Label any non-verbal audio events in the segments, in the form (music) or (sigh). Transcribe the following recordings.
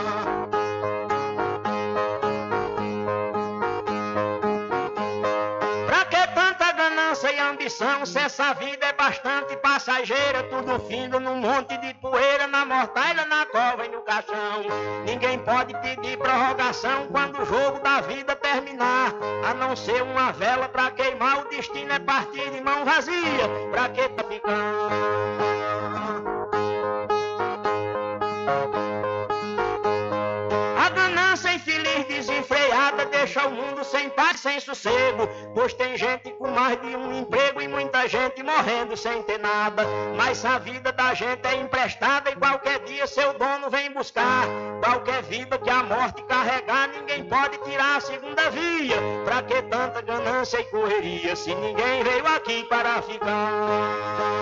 Ambição, se essa vida é bastante passageira, tudo findo num monte de poeira, na mortalha, na cova e no caixão. Ninguém pode pedir prorrogação quando o jogo da vida terminar, a não ser uma vela pra queimar, o destino é partir de mão vazia, pra que tá deixa o mundo sem paz, sem sossego. Pois tem gente com mais de um emprego e muita gente morrendo sem ter nada. Mas a vida da gente é emprestada e qualquer dia seu dono vem buscar. Qualquer vida que a morte carregar, ninguém pode tirar a segunda via. Pra que tanta ganância e correria se ninguém veio aqui para ficar?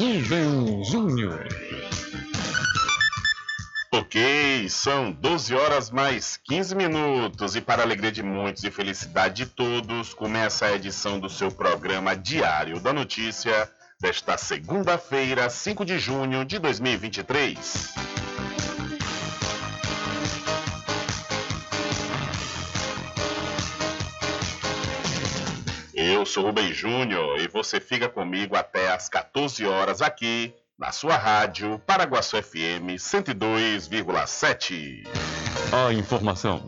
Rubem Júnior. Ok, são 12 horas mais 15 minutos e para alegria de muitos e felicidade de todos, começa a edição do seu programa Diário da Notícia desta segunda-feira, 5 de junho de 2023. Eu sou Rubem Júnior e você fica comigo até às 14 horas aqui na sua rádio Paraguaçu FM 102,7. A informação,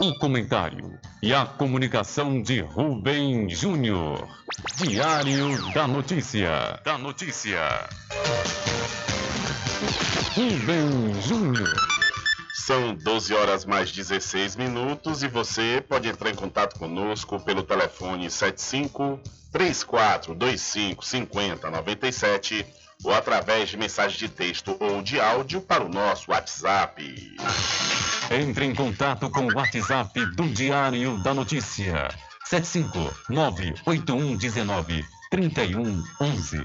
o comentário e a comunicação de Rubem Júnior. Diário da Notícia. Da Notícia. Rubem Júnior. São 12 horas mais 16 minutos e você pode entrar em contato conosco pelo telefone 75 3425 5097 ou através de mensagem de texto ou de áudio para o nosso WhatsApp. Entre em contato com o WhatsApp do Diário da Notícia. 759-8119-3111.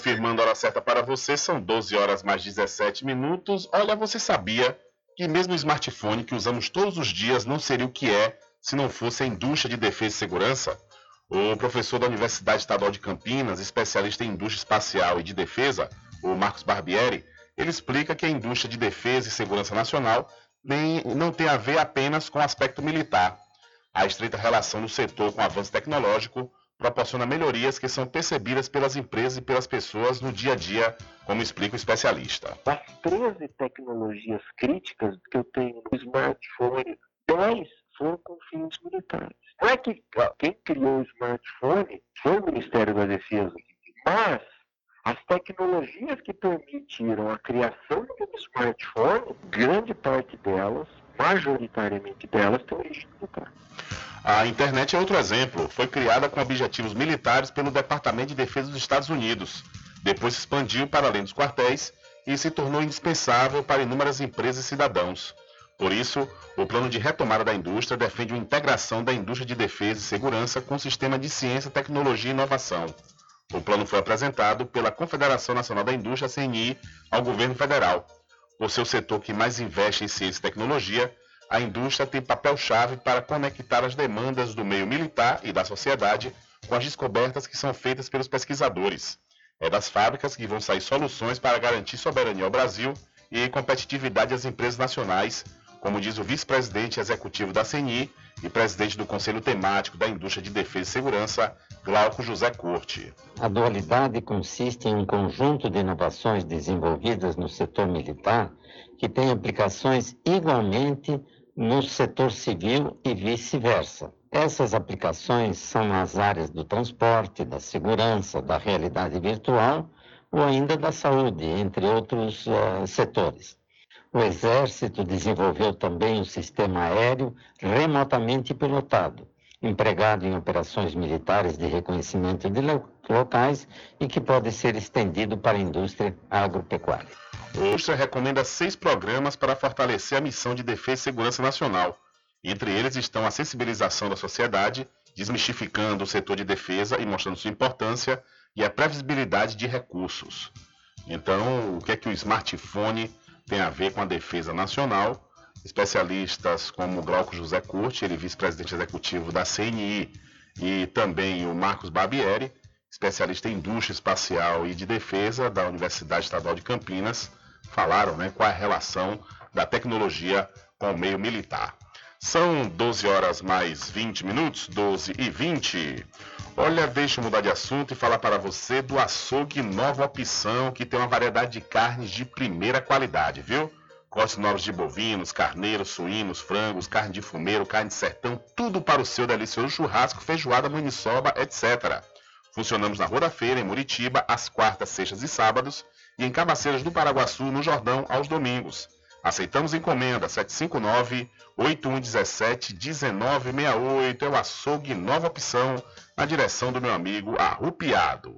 Confirmando a hora certa para você, são 12 horas mais 17 minutos. Olha, você sabia que mesmo o smartphone que usamos todos os dias não seria o que é se não fosse a indústria de defesa e segurança? O professor da Universidade Estadual de Campinas, especialista em indústria espacial e de defesa, o Marcos Barbieri, ele explica que a indústria de defesa e segurança nacional nem, não tem a ver apenas com o aspecto militar. A estreita relação do setor com o avanço tecnológico proporciona melhorias que são percebidas pelas empresas e pelas pessoas no dia a dia, como explica o especialista. Das 13 tecnologias críticas que eu tenho no smartphone, 10 foram com fins militares. Não é que quem criou o smartphone foi o Ministério da Defesa, mas as tecnologias que permitiram a criação do smartphone, grande parte delas, majoritariamente delas, tem origem militar. A internet é outro exemplo. Foi criada com objetivos militares pelo Departamento de Defesa dos Estados Unidos. Depois se expandiu para além dos quartéis e se tornou indispensável para inúmeras empresas e cidadãos. Por isso, o plano de retomada da indústria defende uma integração da indústria de defesa e segurança com o sistema de ciência, tecnologia e inovação. O plano foi apresentado pela Confederação Nacional da Indústria, CNI, ao governo federal. O setor que mais investe em ciência e tecnologia, a indústria tem papel-chave para conectar as demandas do meio militar e da sociedade com as descobertas que são feitas pelos pesquisadores. É das fábricas que vão sair soluções para garantir soberania ao Brasil e competitividade às empresas nacionais, como diz o vice-presidente executivo da CNI e presidente do Conselho Temático da Indústria de Defesa e Segurança, Glauco José Corte. A dualidade consiste em um conjunto de inovações desenvolvidas no setor militar que tem aplicações igualmente no setor civil e vice-versa. Essas aplicações são nas áreas do transporte, da segurança, da realidade virtual ou ainda da saúde, entre outros uh, setores. O Exército desenvolveu também um sistema aéreo remotamente pilotado, empregado em operações militares de reconhecimento de locais e que pode ser estendido para a indústria agropecuária. A indústria recomenda seis programas para fortalecer a missão de defesa e segurança nacional. Entre eles estão a sensibilização da sociedade, desmistificando o setor de defesa e mostrando sua importância, e a previsibilidade de recursos. Então, o que é que o smartphone tem a ver com a defesa nacional? Especialistas como Glauco José Curti, ele é vice-presidente executivo da CNI, e também o Marcos Barbieri, especialista em indústria espacial e de defesa da Universidade Estadual de Campinas, falaram né, qual é a relação da tecnologia com o meio militar. São 12 horas mais 20 minutos, 12 e 20. Olha, deixa eu mudar de assunto e falar para você do açougue Nova Opção, que tem uma variedade de carnes de primeira qualidade, viu? Cortes novos de bovinos, carneiros, suínos, frangos, carne de fumeiro, carne de sertão, tudo para o seu delicioso churrasco, feijoada, maniçoba, etc. Funcionamos na Rua da Feira, em Muritiba, às quartas, sextas e sábados, e em Cabaceiras do Paraguaçu, no Jordão, aos domingos. Aceitamos encomenda 759-8117-1968. É o açougue Nova Opção, na direção do meu amigo Arrupiado.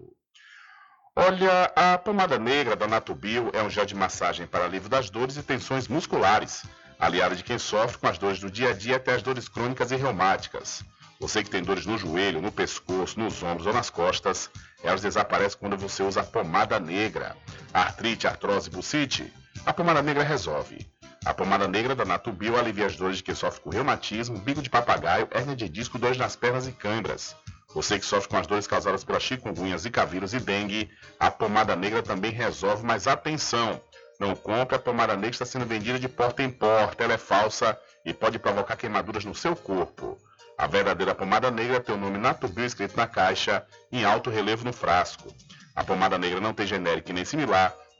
Olha, a pomada negra da Natubio é um gel de massagem para alívio das dores e tensões musculares, aliada de quem sofre com as dores do dia a dia até as dores crônicas e reumáticas. Você que tem dores no joelho, no pescoço, nos ombros ou nas costas, elas desaparecem quando você usa a pomada negra. Artrite, artrose, bucite, a pomada negra resolve. A pomada negra da Natubio alivia as dores de quem sofre com reumatismo, bico de papagaio, hernia de disco, dores nas pernas e câimbras. Você que sofre com as dores causadas pela chikungunhas, zika vírus e dengue, a pomada negra também resolve, mas atenção! Não compre, a pomada negra está sendo vendida de porta em porta, ela é falsa e pode provocar queimaduras no seu corpo. A verdadeira pomada negra tem o nome Natubio escrito na caixa, em alto relevo no frasco. A pomada negra não tem genérico nem similar,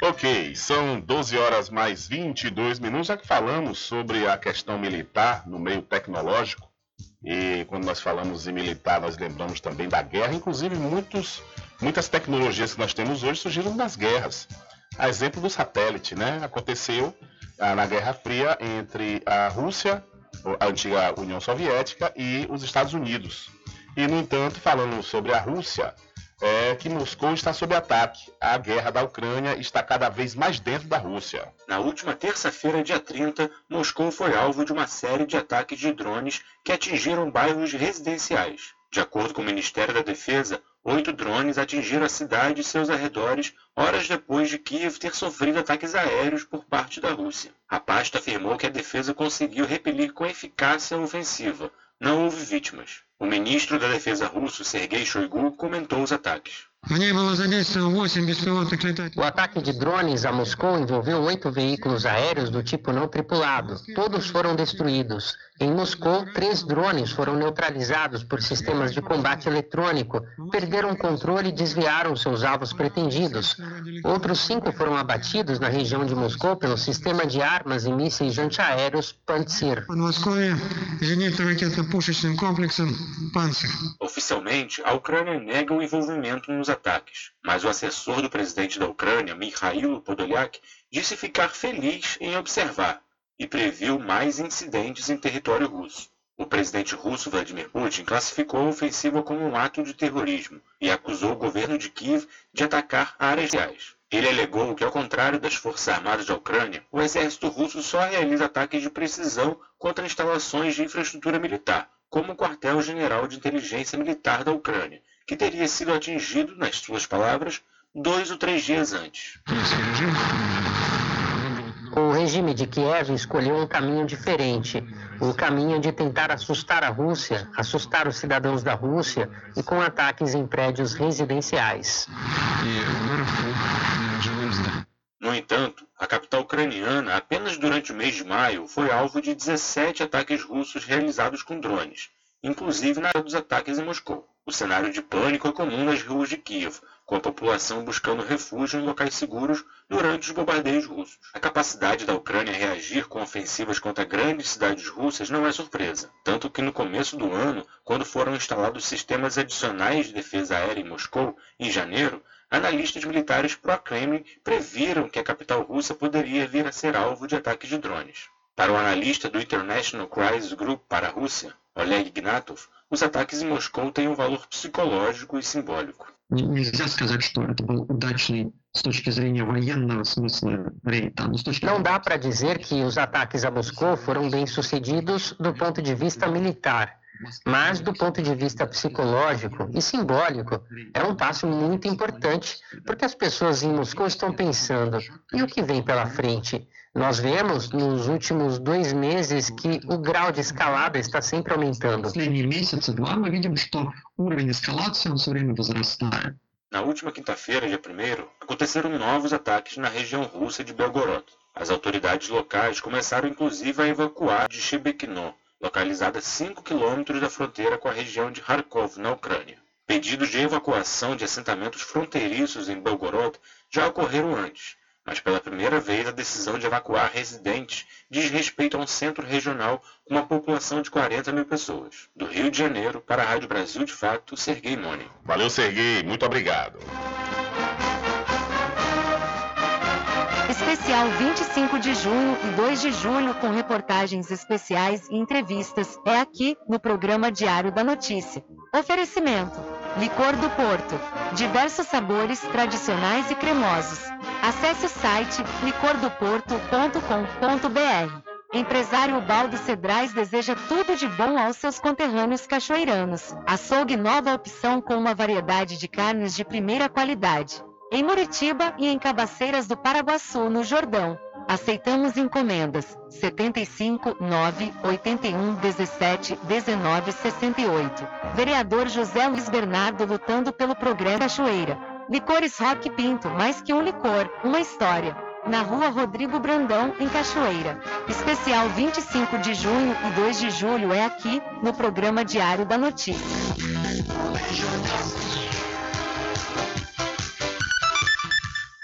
Ok, são 12 horas mais 22 minutos, já que falamos sobre a questão militar no meio tecnológico, e quando nós falamos em militar, nós lembramos também da guerra, inclusive muitos, muitas tecnologias que nós temos hoje surgiram das guerras. A exemplo do satélite, né? Aconteceu ah, na Guerra Fria entre a Rússia, a antiga União Soviética, e os Estados Unidos. E, no entanto, falando sobre a Rússia, é que Moscou está sob ataque. A guerra da Ucrânia está cada vez mais dentro da Rússia. Na última terça-feira, dia 30, Moscou foi alvo de uma série de ataques de drones que atingiram bairros residenciais. De acordo com o Ministério da Defesa, oito drones atingiram a cidade e seus arredores horas depois de Kiev ter sofrido ataques aéreos por parte da Rússia. A pasta afirmou que a defesa conseguiu repelir com eficácia a ofensiva. Não houve vítimas. O ministro da Defesa russo, Sergei Shoigu, comentou os ataques. O ataque de drones a Moscou envolveu oito veículos aéreos do tipo não tripulado. Todos foram destruídos. Em Moscou, três drones foram neutralizados por sistemas de combate eletrônico, perderam o controle e desviaram seus alvos pretendidos. Outros cinco foram abatidos na região de Moscou pelo sistema de armas e mísseis antiaéreos Pantsir. Oficialmente, a Ucrânia nega o envolvimento nos ataques, mas o assessor do presidente da Ucrânia, Mikhailo Podolyak, disse ficar feliz em observar e previu mais incidentes em território russo. O presidente russo Vladimir Putin classificou a ofensiva como um ato de terrorismo e acusou o governo de Kiev de atacar áreas reais. Ele alegou que, ao contrário das Forças Armadas da Ucrânia, o exército russo só realiza ataques de precisão contra instalações de infraestrutura militar, como o quartel-general de inteligência militar da Ucrânia, que teria sido atingido, nas suas palavras, dois ou três dias antes. O regime de Kiev escolheu um caminho diferente, o caminho de tentar assustar a Rússia, assustar os cidadãos da Rússia e com ataques em prédios residenciais. No entanto, a capital ucraniana, apenas durante o mês de maio, foi alvo de 17 ataques russos realizados com drones, inclusive na dos ataques em Moscou. O cenário de pânico é comum nas ruas de Kiev, com a população buscando refúgio em locais seguros durante os bombardeios russos. A capacidade da Ucrânia reagir com ofensivas contra grandes cidades russas não é surpresa, tanto que no começo do ano, quando foram instalados sistemas adicionais de defesa aérea em Moscou, em janeiro, analistas militares pró-Kremlin previram que a capital russa poderia vir a ser alvo de ataques de drones. Para o analista do International Crisis Group para a Rússia, Oleg Ignatov, os ataques em Moscou têm um valor psicológico e simbólico. Não dá para dizer que os ataques a Moscou foram bem sucedidos do ponto de vista militar, mas do ponto de vista psicológico e simbólico, é um passo muito importante, porque as pessoas em Moscou estão pensando: e o que vem pela frente? Nós vemos nos últimos dois meses que o grau de escalada está sempre aumentando. Na última quinta-feira, dia 1, aconteceram novos ataques na região russa de Belgorod. As autoridades locais começaram inclusive a evacuar de Shebekino, localizada a 5 quilômetros da fronteira com a região de Kharkov, na Ucrânia. Pedidos de evacuação de assentamentos fronteiriços em Belgorod já ocorreram antes, mas pela primeira vez a decisão de evacuar residentes diz respeito a um centro regional com uma população de 40 mil pessoas. Do Rio de Janeiro, para a Rádio Brasil de Fato, Serguei Mone. Valeu, Serguei. Muito obrigado. Especial 25 de junho e 2 de julho com reportagens especiais e entrevistas é aqui no programa Diário da Notícia. Oferecimento: Licor do Porto, diversos sabores tradicionais e cremosos. Acesse o site licordoporto.com.br. Empresário Baldo Cedrais deseja tudo de bom aos seus conterrâneos cachoeiranos. Açougue nova opção com uma variedade de carnes de primeira qualidade. Em Muritiba e em Cabaceiras do Paraguaçu, no Jordão. Aceitamos encomendas 75 9 81 17 19 68. Vereador José Luiz Bernardo lutando pelo progresso Cachoeira. Licores Rock Pinto, mais que um licor, uma história. Na rua Rodrigo Brandão, em Cachoeira. Especial 25 de junho e 2 de julho é aqui, no programa Diário da Notícia.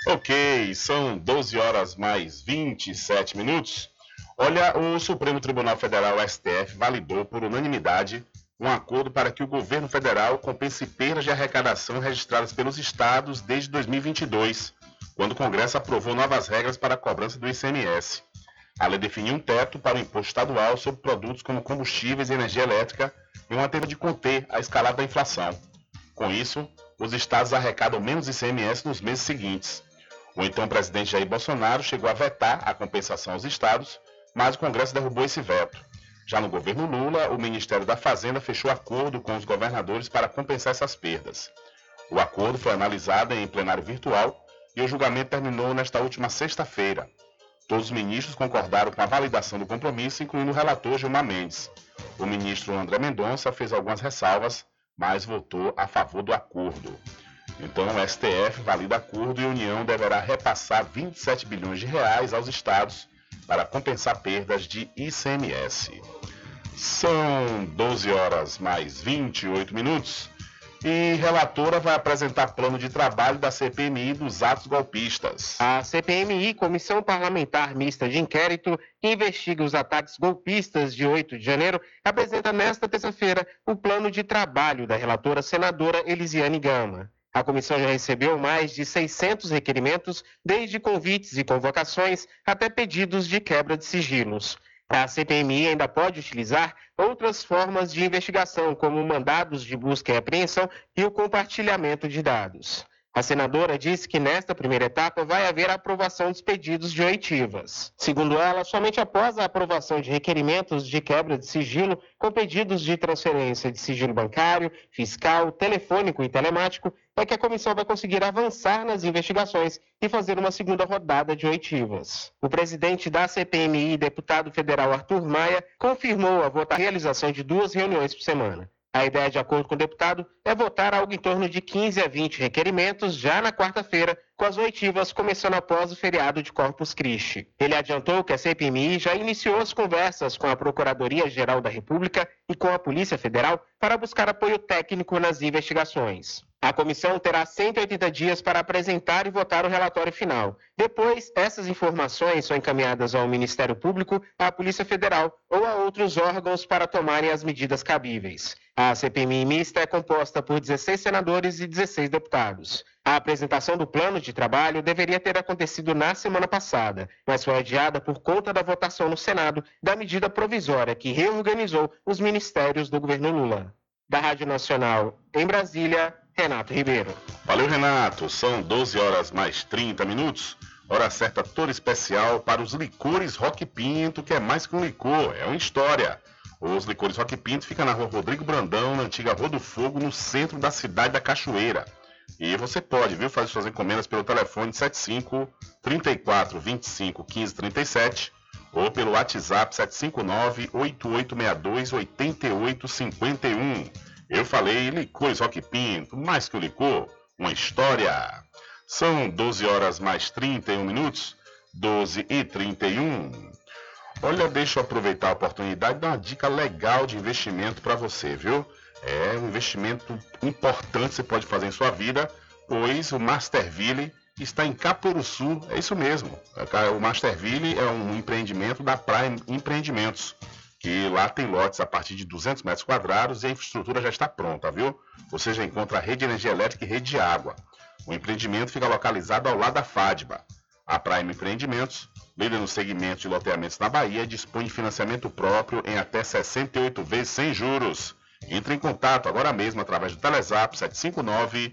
Ok, são 12 horas mais 27 minutos. Olha, o Supremo Tribunal Federal, STF, validou por unanimidade um acordo para que o governo federal compense perdas de arrecadação registradas pelos estados desde 2022, quando o Congresso aprovou novas regras para a cobrança do ICMS. A lei definiu um teto para o imposto estadual sobre produtos como combustíveis e energia elétrica e uma tentativa de conter a escalada da inflação. Com isso, os estados arrecadam menos ICMS nos meses seguintes. O então presidente Jair Bolsonaro chegou a vetar a compensação aos estados, mas o Congresso derrubou esse veto. Já no governo Lula, o Ministério da Fazenda fechou acordo com os governadores para compensar essas perdas. O acordo foi analisado em plenário virtual e o julgamento terminou nesta última sexta-feira. Todos os ministros concordaram com a validação do compromisso, incluindo o relator Gilmar Mendes. O ministro André Mendonça fez algumas ressalvas, mas votou a favor do acordo. Então, o STF valida acordo e a União deverá repassar 27 bilhões de reais aos estados para compensar perdas de ICMS. São 12 horas mais 28 minutos e relatora vai apresentar plano de trabalho da CPMI dos atos golpistas. A CPMI, Comissão Parlamentar Mista de Inquérito, que investiga os ataques golpistas de 8 de janeiro, apresenta nesta terça-feira o plano de trabalho da relatora senadora Elisiane Gama. A comissão já recebeu mais de 600 requerimentos, desde convites e convocações até pedidos de quebra de sigilos. A CPMI ainda pode utilizar outras formas de investigação, como mandados de busca e apreensão e o compartilhamento de dados. A senadora disse que nesta primeira etapa vai haver a aprovação dos pedidos de oitivas. Segundo ela, somente após a aprovação de requerimentos de quebra de sigilo com pedidos de transferência de sigilo bancário, fiscal, telefônico e telemático, é que a comissão vai conseguir avançar nas investigações e fazer uma segunda rodada de oitivas. O presidente da CPMI, deputado federal Arthur Maia, confirmou a realização de duas reuniões por semana. A ideia, de acordo com o deputado, é votar algo em torno de 15 a 20 requerimentos já na quarta-feira, com as oitivas começando após o feriado de Corpus Christi. Ele adiantou que a CPMI já iniciou as conversas com a Procuradoria-Geral da República e com a Polícia Federal para buscar apoio técnico nas investigações. A comissão terá 180 dias para apresentar e votar o relatório final. Depois, essas informações são encaminhadas ao Ministério Público, à Polícia Federal ou a outros órgãos para tomarem as medidas cabíveis. A CPMI mista é composta por 16 senadores e 16 deputados. A apresentação do plano de trabalho deveria ter acontecido na semana passada, mas foi adiada por conta da votação no Senado da medida provisória que reorganizou os ministérios do governo Lula. Da Rádio Nacional, em Brasília, Renato Ribeiro. Valeu, Renato. São 12 horas mais 30 minutos. Hora certa toda especial para os licores Rock Pinto, que é mais que um licor, é uma história. Os licores Rock Pinto ficam na rua Rodrigo Brandão, na antiga Rua do Fogo, no centro da cidade da Cachoeira. E você pode, viu, fazer suas encomendas pelo telefone 75 34 25 15 37 ou pelo WhatsApp 759 8862 8851. Eu falei licores Rock Pinto, mais que o licor, uma história. São 12 horas mais 31 minutos, 12 e 31. Olha, deixa eu aproveitar a oportunidade e dar uma dica legal de investimento para você, viu? É um investimento importante que você pode fazer em sua vida, pois o Masterville está em Caporuçu, é isso mesmo. O Masterville é um empreendimento da Prime Empreendimentos, que lá tem lotes a partir de 200 metros quadrados e a infraestrutura já está pronta, viu? Você já encontra a rede de energia elétrica e rede de água. O empreendimento fica localizado ao lado da FADBA. A Prime Empreendimentos, líder no segmento de loteamentos na Bahia, dispõe de financiamento próprio em até 68 vezes sem juros. Entre em contato agora mesmo através do Telezap 759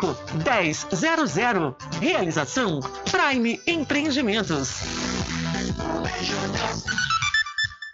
1000. Realização Prime Empreendimentos.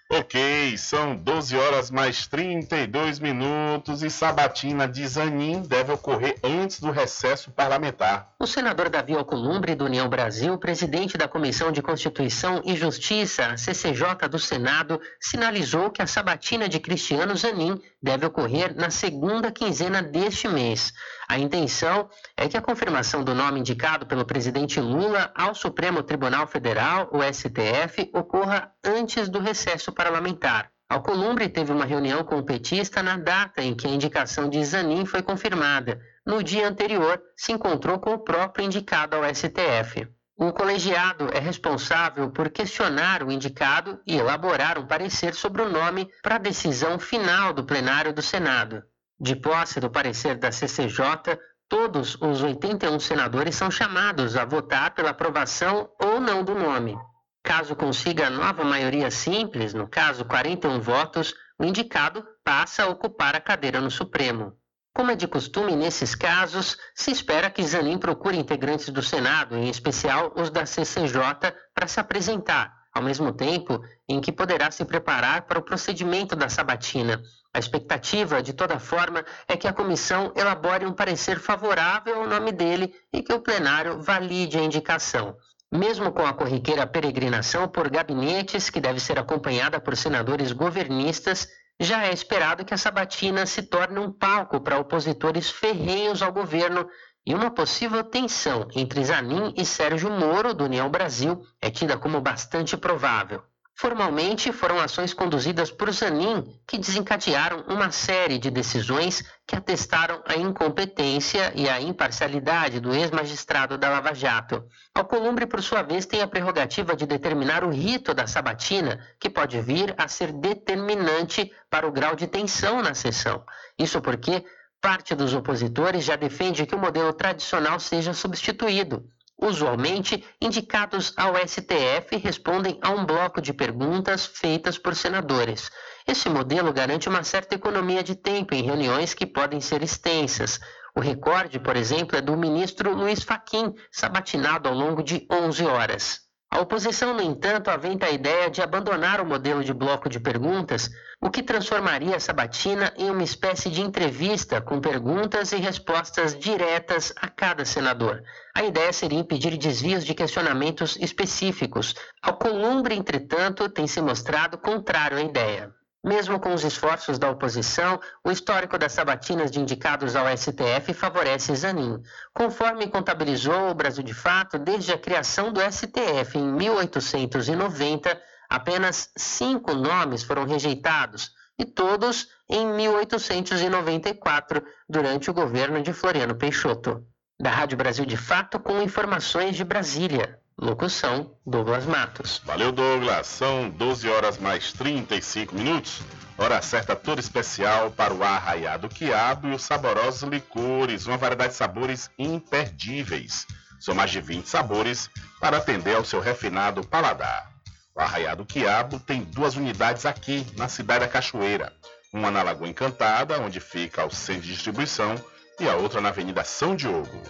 Ok, são 12 horas mais 32 minutos e sabatina de Zanin deve ocorrer antes do recesso parlamentar. O senador Davi Alcolumbre, do União Brasil, presidente da Comissão de Constituição e Justiça, CCJ do Senado, sinalizou que a sabatina de Cristiano Zanin deve ocorrer na segunda quinzena deste mês. A intenção é que a confirmação do nome indicado pelo presidente Lula ao Supremo Tribunal Federal, o STF, ocorra antes do recesso parlamentar. Alcolumbre teve uma reunião com o petista na data em que a indicação de Zanin foi confirmada. No dia anterior, se encontrou com o próprio indicado ao STF. O colegiado é responsável por questionar o indicado e elaborar um parecer sobre o nome para a decisão final do plenário do Senado. De posse do parecer da CCJ, todos os 81 senadores são chamados a votar pela aprovação ou não do nome. Caso consiga nova maioria simples, no caso 41 votos, o indicado passa a ocupar a cadeira no Supremo. Como é de costume nesses casos, se espera que Zanin procure integrantes do Senado, em especial os da CCJ, para se apresentar, ao mesmo tempo em que poderá se preparar para o procedimento da sabatina. A expectativa, de toda forma, é que a comissão elabore um parecer favorável ao nome dele e que o plenário valide a indicação. Mesmo com a corriqueira peregrinação por gabinetes, que deve ser acompanhada por senadores governistas, já é esperado que a sabatina se torne um palco para opositores ferrenhos ao governo e uma possível tensão entre Zanin e Sérgio Moro, do União Brasil, é tida como bastante provável. Formalmente, foram ações conduzidas por Zanin que desencadearam uma série de decisões que atestaram a incompetência e a imparcialidade do ex-magistrado da Lava Jato. Alcolumbre, por sua vez, tem a prerrogativa de determinar o rito da sabatina, que pode vir a ser determinante para o grau de tensão na sessão. Isso porque Parte dos opositores já defende que o modelo tradicional seja substituído. Usualmente, indicados ao STF respondem a um bloco de perguntas feitas por senadores. Esse modelo garante uma certa economia de tempo em reuniões que podem ser extensas. O recorde, por exemplo, é do ministro Luiz Faquim, sabatinado ao longo de 11 horas. A oposição, no entanto, aventa a ideia de abandonar o modelo de bloco de perguntas, o que transformaria a sabatina em uma espécie de entrevista com perguntas e respostas diretas a cada senador. A ideia seria impedir desvios de questionamentos específicos. Alcolumbre, entretanto, tem se mostrado contrário à ideia. Mesmo com os esforços da oposição, o histórico das sabatinas de indicados ao STF favorece Zanin. Conforme contabilizou o Brasil de Fato, desde a criação do STF em 1890, apenas cinco nomes foram rejeitados, e todos em 1894, durante o governo de Floriano Peixoto. Da Rádio Brasil de Fato, com informações de Brasília. Locução: Douglas Matos. Valeu, Douglas. São 12 horas mais 35 minutos. Hora certa toda especial para o arraiado quiabo e os saborosos licores, uma variedade de sabores imperdíveis. São mais de 20 sabores para atender ao seu refinado paladar. O arraiado quiabo tem duas unidades aqui, na cidade da Cachoeira. Uma na Lagoa Encantada, onde fica o centro de distribuição, e a outra na Avenida São Diogo.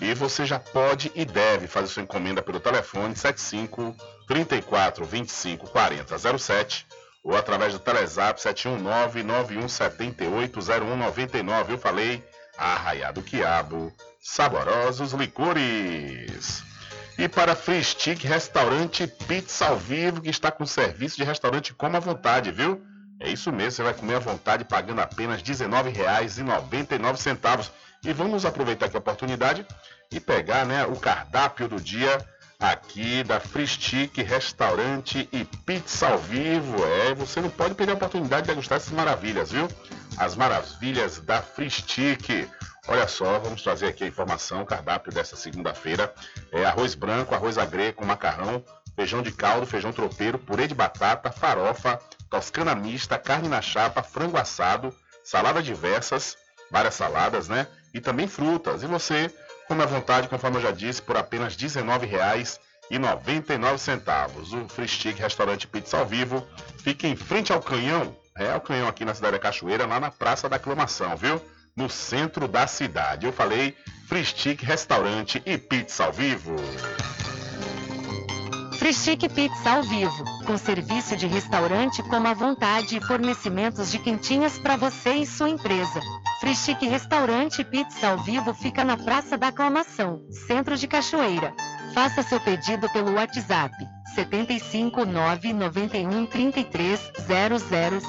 E você já pode e deve fazer sua encomenda pelo telefone 75 34 25 40 07 ou através do Telezap 719 9178 0199. Eu falei, Arraiado Quiabo saborosos licores. E para Free Stick Restaurante Pizza ao Vivo, que está com serviço de restaurante como à vontade, viu? É isso mesmo, você vai comer à vontade pagando apenas R$ 19,99. E vamos aproveitar aqui a oportunidade e pegar né, o cardápio do dia aqui da Free Stick Restaurante e Pizza ao Vivo. É, você não pode perder a oportunidade de degustar essas maravilhas, viu? As maravilhas da Free Stick. Olha só, vamos trazer aqui a informação, o cardápio dessa segunda-feira. É arroz branco, arroz agre com macarrão, feijão de caldo, feijão tropeiro, purê de batata, farofa, toscana mista, carne na chapa, frango assado, salada diversas, várias saladas, né? E também frutas. E você come à vontade, conforme eu já disse, por apenas R$ 19,99. O Free Stick Restaurante Pizza ao Vivo fica em frente ao Canhão. É, o Canhão aqui na cidade da Cachoeira, lá na Praça da Aclamação, viu? no centro da cidade. Eu falei Free Stick Restaurante e Pizza ao Vivo. Stick Pizza ao vivo, com serviço de restaurante como à vontade e fornecimentos de quentinhas para você e sua empresa. Free Chic Restaurante Pizza ao vivo fica na Praça da Aclamação, Centro de Cachoeira. Faça seu pedido pelo WhatsApp 75 991 33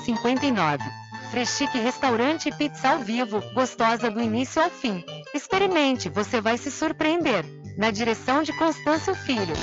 0059. Freschique Restaurante Pizza ao Vivo, gostosa do início ao fim. Experimente, você vai se surpreender. Na direção de Constâncio Filho.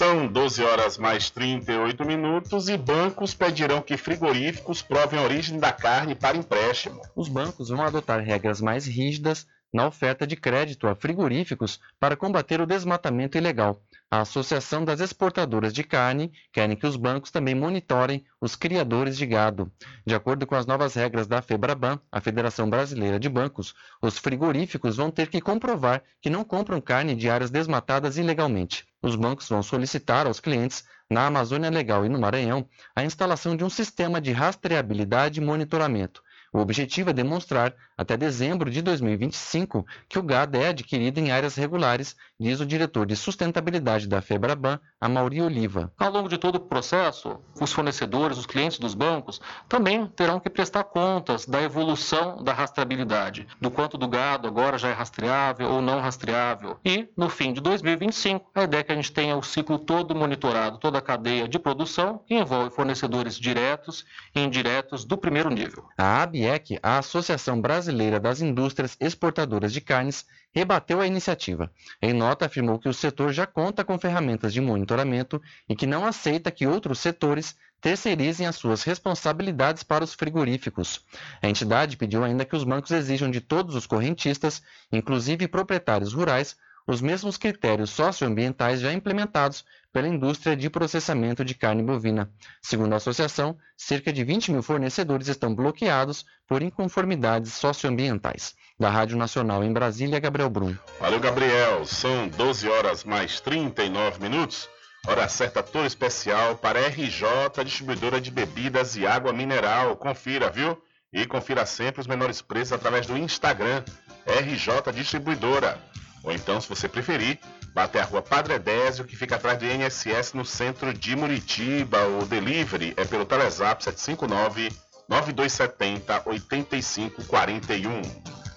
São 12 horas mais 38 minutos e bancos pedirão que frigoríficos provem a origem da carne para empréstimo. Os bancos vão adotar regras mais rígidas na oferta de crédito a frigoríficos para combater o desmatamento ilegal. A Associação das Exportadoras de Carne quer que os bancos também monitorem os criadores de gado. De acordo com as novas regras da FEBRABAN, a Federação Brasileira de Bancos, os frigoríficos vão ter que comprovar que não compram carne de áreas desmatadas ilegalmente. Os bancos vão solicitar aos clientes, na Amazônia Legal e no Maranhão, a instalação de um sistema de rastreabilidade e monitoramento. O objetivo é demonstrar, até dezembro de 2025, que o gado é adquirido em áreas regulares, diz o diretor de sustentabilidade da FEBRABAN, Amaury Oliva. Ao longo de todo o processo, os fornecedores, os clientes dos bancos, também terão que prestar contas da evolução da rastreabilidade, do quanto do gado agora já é rastreável ou não rastreável. E, no fim de 2025, a ideia é que a gente tenha o ciclo todo monitorado, toda a cadeia de produção, que envolve fornecedores diretos e indiretos do primeiro nível. A ABIEC, a Associação Brasileira das Indústrias Exportadoras de Carnes, rebateu a iniciativa. Em nota, afirmou que o setor já conta com ferramentas de monitoramento e que não aceita que outros setores terceirizem as suas responsabilidades para os frigoríficos. A entidade pediu ainda que os bancos exijam de todos os correntistas, inclusive proprietários rurais, os mesmos critérios socioambientais já implementados pela indústria de processamento de carne bovina. Segundo a associação, cerca de 20 mil fornecedores estão bloqueados por inconformidades socioambientais. Da Rádio Nacional em Brasília, Gabriel Brum. Valeu, Gabriel. São 12 horas mais 39 minutos. Hora certa toda especial para RJ, distribuidora de bebidas e água mineral. Confira, viu? E confira sempre os menores preços através do Instagram, RJ Distribuidora. Ou então, se você preferir, até a rua Padre Edésio, que fica atrás do INSS no centro de Muritiba. O delivery é pelo Telezap 759 9270 8541.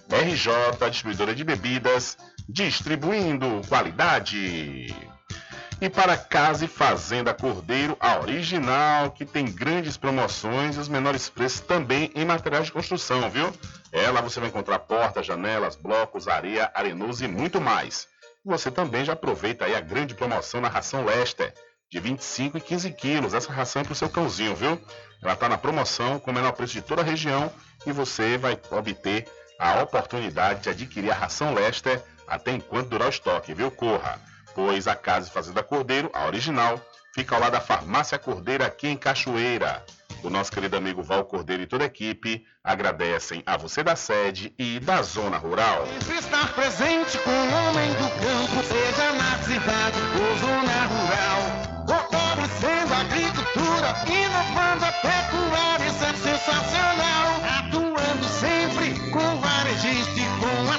RJ, distribuidora de bebidas, distribuindo qualidade. E para Casa e Fazenda Cordeiro, a original, que tem grandes promoções e os menores preços também em materiais de construção, viu? Lá você vai encontrar portas, janelas, blocos, areia, arenoso e muito mais. Você também já aproveita aí a grande promoção na ração Lester, de 25 e 15 quilos. Essa ração é para o seu cãozinho, viu? Ela está na promoção com o menor preço de toda a região e você vai obter a oportunidade de adquirir a ração Lester até enquanto durar o estoque, viu? Corra! Pois a Casa Fazenda Cordeiro, a original, fica ao lado da Farmácia Cordeira aqui em Cachoeira. O nosso querido amigo Val Cordeiro e toda a equipe agradecem a você da sede e da zona rural. Estar presente com o homem do campo, seja na cidade ou zona rural. Fortalecendo a agricultura, inovando a pecuária, isso é sensacional.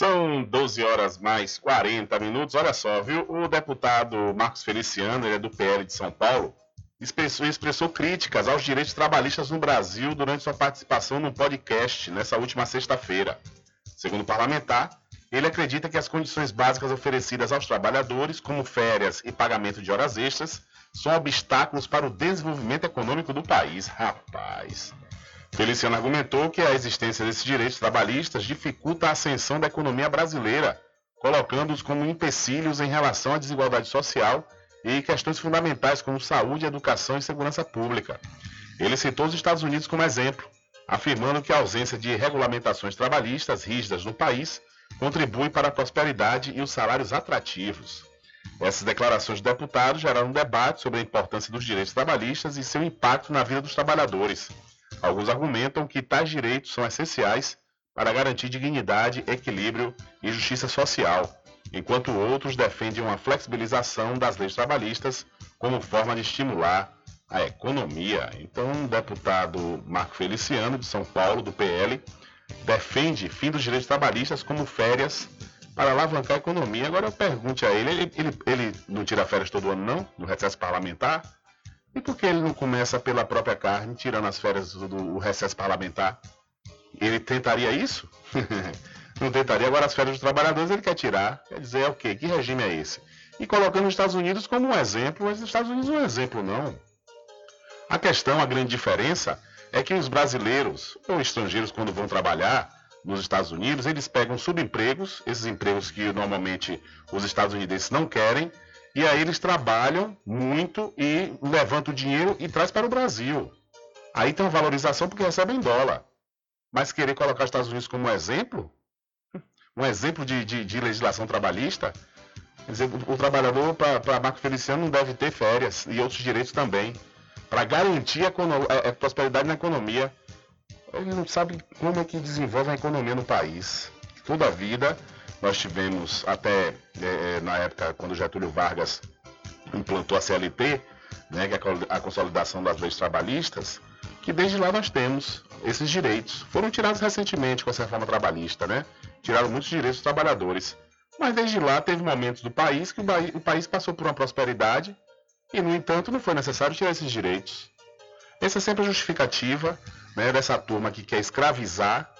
São 12 horas mais 40 minutos. Olha só, viu? O deputado Marcos Feliciano, ele é do PL de São Paulo, expressou, expressou críticas aos direitos trabalhistas no Brasil durante sua participação no podcast nessa última sexta-feira. Segundo o parlamentar, ele acredita que as condições básicas oferecidas aos trabalhadores, como férias e pagamento de horas extras, são obstáculos para o desenvolvimento econômico do país. Rapaz. Feliciano argumentou que a existência desses direitos trabalhistas dificulta a ascensão da economia brasileira, colocando-os como empecilhos em relação à desigualdade social e questões fundamentais como saúde, educação e segurança pública. Ele citou os Estados Unidos como exemplo, afirmando que a ausência de regulamentações trabalhistas rígidas no país contribui para a prosperidade e os salários atrativos. Essas declarações do deputado geraram um debate sobre a importância dos direitos trabalhistas e seu impacto na vida dos trabalhadores. Alguns argumentam que tais direitos são essenciais para garantir dignidade, equilíbrio e justiça social, enquanto outros defendem uma flexibilização das leis trabalhistas como forma de estimular a economia. Então, o deputado Marco Feliciano, de São Paulo, do PL, defende fim dos direitos trabalhistas como férias para alavancar a economia. Agora eu pergunte a ele, ele, ele, ele não tira férias todo ano não, no recesso parlamentar? E por que ele não começa pela própria carne, tirando as férias do, do recesso parlamentar? Ele tentaria isso? (laughs) não tentaria. Agora as férias dos trabalhadores ele quer tirar. Quer dizer, é o quê? Que regime é esse? E colocando os Estados Unidos como um exemplo, mas os Estados Unidos não é um exemplo, não. A questão, a grande diferença, é que os brasileiros ou estrangeiros, quando vão trabalhar nos Estados Unidos, eles pegam subempregos, esses empregos que normalmente os estadunidenses não querem, e aí eles trabalham muito e levantam o dinheiro e traz para o Brasil. Aí tem uma valorização porque recebem dólar. Mas querer colocar os Estados Unidos como um exemplo, um exemplo de, de, de legislação trabalhista, quer dizer, o, trabalhador para Marco Feliciano não deve ter férias e outros direitos também. Para garantir a, a, a prosperidade na economia. Ele não sabe como é que desenvolve a economia no país. Toda a vida nós tivemos até é, é, na época quando Getúlio Vargas implantou a CLT, né, que é a consolidação das leis trabalhistas, que desde lá nós temos esses direitos. Foram tirados recentemente com essa reforma trabalhista, né? Tiraram muitos direitos dos trabalhadores. Mas desde lá teve momentos do país que o país passou por uma prosperidade e, no entanto, não foi necessário tirar esses direitos. Essa é sempre a justificativa né, dessa turma que quer escravizar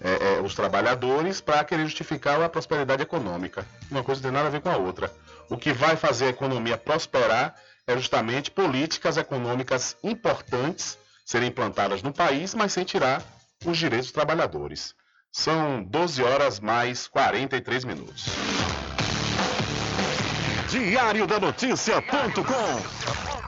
é, é, os trabalhadores para querer justificar a prosperidade econômica. Uma coisa não tem nada a ver com a outra. O que vai fazer a economia prosperar é justamente políticas econômicas importantes serem implantadas no país, mas sem tirar os direitos dos trabalhadores. São 12 horas mais 43 minutos. Diário da Notícia.com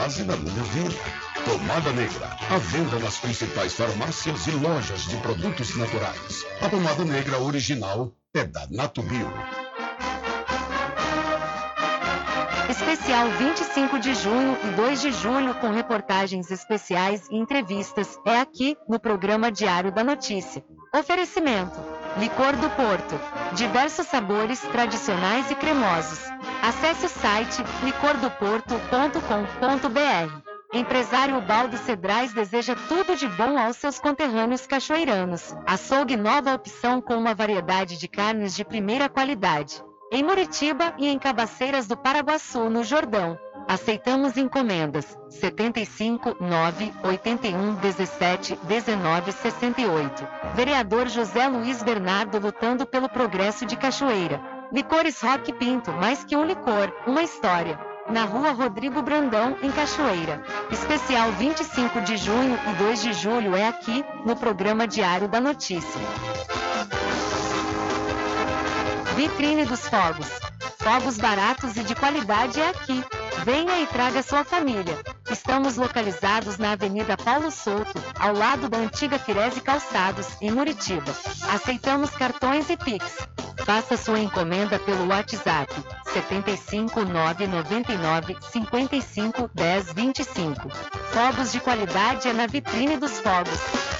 da minha vida. Pomada Negra, à venda nas principais farmácias e lojas de produtos naturais. A pomada negra original é da Natubio. Especial 25 de junho e 2 de julho com reportagens especiais e entrevistas é aqui no programa Diário da Notícia. Oferecimento Licor do Porto. Diversos sabores tradicionais e cremosos. Acesse o site licordoporto.com.br. Empresário Ubaldo Cedrais deseja tudo de bom aos seus conterrâneos cachoeiranos. Açougue nova opção com uma variedade de carnes de primeira qualidade. Em Muritiba e em Cabaceiras do Paraguaçu, no Jordão. Aceitamos encomendas 75 9 81 17 19 68. Vereador José Luiz Bernardo lutando pelo progresso de Cachoeira. Licores Rock Pinto, mais que um licor, uma história. Na rua Rodrigo Brandão, em Cachoeira. Especial 25 de junho e 2 de julho é aqui, no programa Diário da Notícia. Vitrine dos Fogos. Fogos baratos e de qualidade é aqui. Venha e traga sua família. Estamos localizados na Avenida Paulo Souto, ao lado da antiga Firese Calçados, em Muritiba. Aceitamos cartões e Pix. Faça sua encomenda pelo WhatsApp 75 999 55 10 25. Fogos de qualidade é na vitrine dos fogos.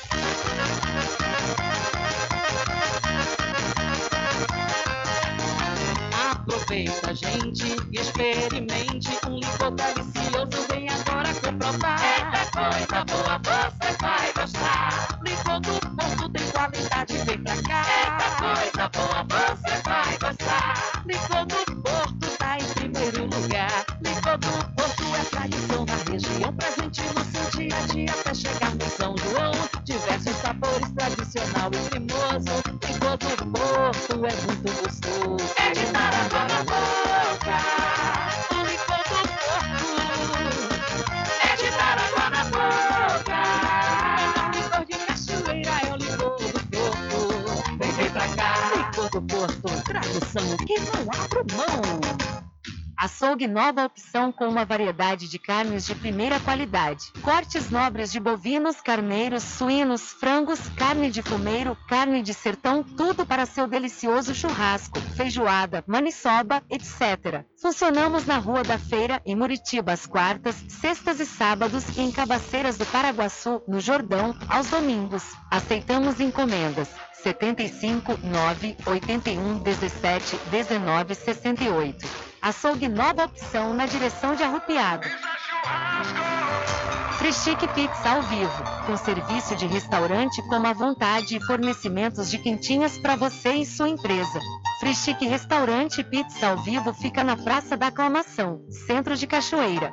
Aproveita, gente, e experimente um licor delicioso. Vem agora comprovar. Eita coisa boa, você vai gostar. Licor do Porto tem qualidade, vem pra cá. Eita coisa boa, você vai gostar. Licor do Porto tá em primeiro lugar. Licor do Porto é tradição na região, presente no seu dia a dia até chegar no São João. Diversos sabores, tradicional e cremoso. Licor do Porto é muito gostoso. É de água na boca. O licor do Porto é de água na boca. O licor de cachoeira é o licor do Porto. Vem, vem pra cá. Licor do Porto, tradução que não abro mão. Açougue nova opção com uma variedade de carnes de primeira qualidade. Cortes nobres de bovinos, carneiros, suínos, frangos, carne de fumeiro, carne de sertão, tudo para seu delicioso churrasco, feijoada, maniçoba, etc. Funcionamos na Rua da Feira, em Muritiba, às quartas, sextas e sábados e em Cabaceiras do Paraguaçu, no Jordão, aos domingos. Aceitamos encomendas. 75 9 81 17 19 68. Açougue nova opção na direção de Arrupiado. Frischique Pizza ao vivo, com serviço de restaurante como à vontade e fornecimentos de quentinhas para você e sua empresa. Frischique Restaurante Pizza ao vivo fica na Praça da Aclamação, Centro de Cachoeira.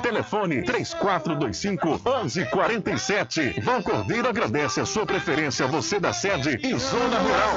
Telefone 3425 1147. Vão Cordeiro agradece a sua preferência, você da sede e Zona Rural.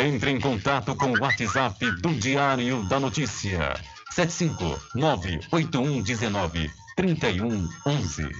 Entre em contato com o WhatsApp do Diário da Notícia. 759-8119-3111.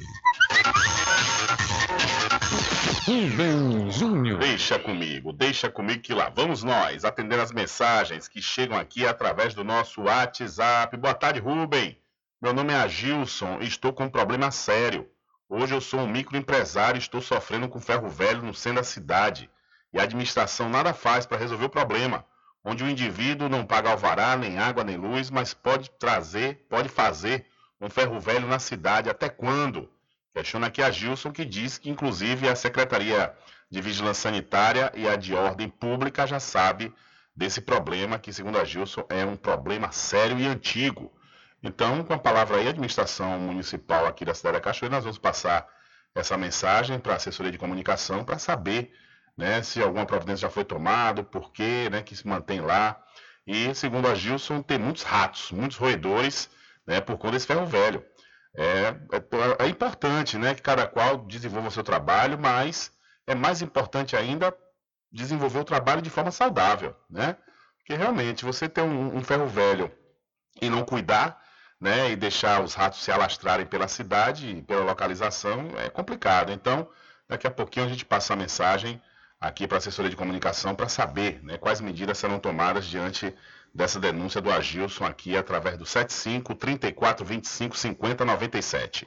Rubem Júnior. Deixa comigo, deixa comigo que lá vamos nós atender as mensagens que chegam aqui através do nosso WhatsApp. Boa tarde, Rubem. Meu nome é Agilson e estou com um problema sério. Hoje eu sou um microempresário e estou sofrendo com ferro velho no centro da cidade. E a administração nada faz para resolver o problema, onde o indivíduo não paga alvará, nem água, nem luz, mas pode trazer, pode fazer um ferro velho na cidade. Até quando? Questiona aqui a Gilson, que diz que inclusive a Secretaria de Vigilância Sanitária e a de Ordem Pública já sabe desse problema, que segundo a Gilson é um problema sério e antigo. Então, com a palavra aí, administração municipal aqui da cidade da Cachoeira, nós vamos passar essa mensagem para a assessoria de comunicação para saber né, se alguma providência já foi tomada, por quê, né, que se mantém lá. E, segundo a Gilson, tem muitos ratos, muitos roedores, né, por conta desse ferro velho. É, é, é importante né, que cada qual desenvolva o seu trabalho, mas é mais importante ainda desenvolver o trabalho de forma saudável, né? Porque realmente você ter um, um ferro velho e não cuidar, né, e deixar os ratos se alastrarem pela cidade, pela localização, é complicado. Então, daqui a pouquinho a gente passa a mensagem aqui para a assessoria de comunicação para saber né, quais medidas serão tomadas diante dessa denúncia do Agilson aqui através do 75 34 25 50 97.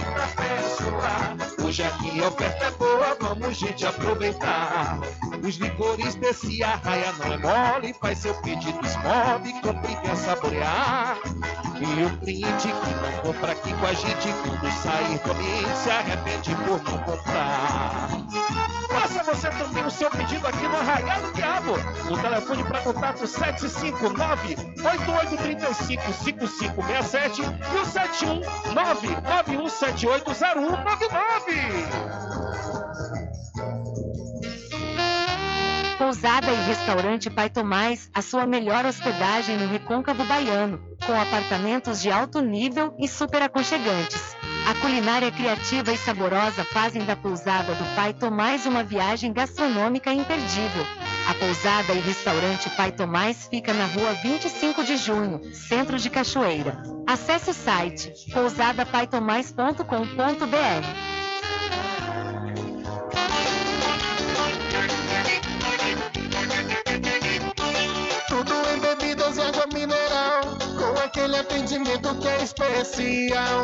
Hoje aqui a oferta é boa, vamos, gente, aproveitar. Os licores desse arraia não é mole, faz seu pedido, esmove, compre e saborear. E o cliente que não compra aqui com a gente, quando sair do se arrepende por não comprar. Faça você também o seu pedido aqui no Arraial do Diabo. O telefone para contato 759 8835 5567 e o 719 Pousada e Restaurante Pai Tomás, a sua melhor hospedagem no Recôncavo Baiano, com apartamentos de alto nível e super aconchegantes. A culinária criativa e saborosa fazem da pousada do Pai Tomás uma viagem gastronômica imperdível. A pousada e restaurante Pai Tomás fica na rua 25 de junho, centro de Cachoeira. Acesse o site pousadapaitomais.com.br. Tudo em bebidas água mineral, com aquele atendimento que é especial.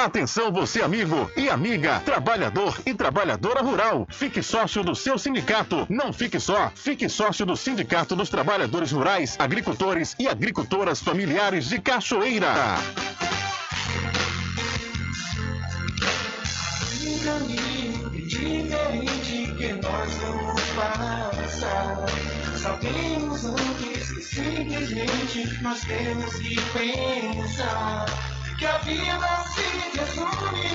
Atenção você amigo e amiga, trabalhador e trabalhadora rural. Fique sócio do seu sindicato. Não fique só, fique sócio do Sindicato dos Trabalhadores Rurais, Agricultores e Agricultoras Familiares de Cachoeira. Diferente que nós vamos passar. Sabemos antes que simplesmente nós temos que pensar que a vida se resume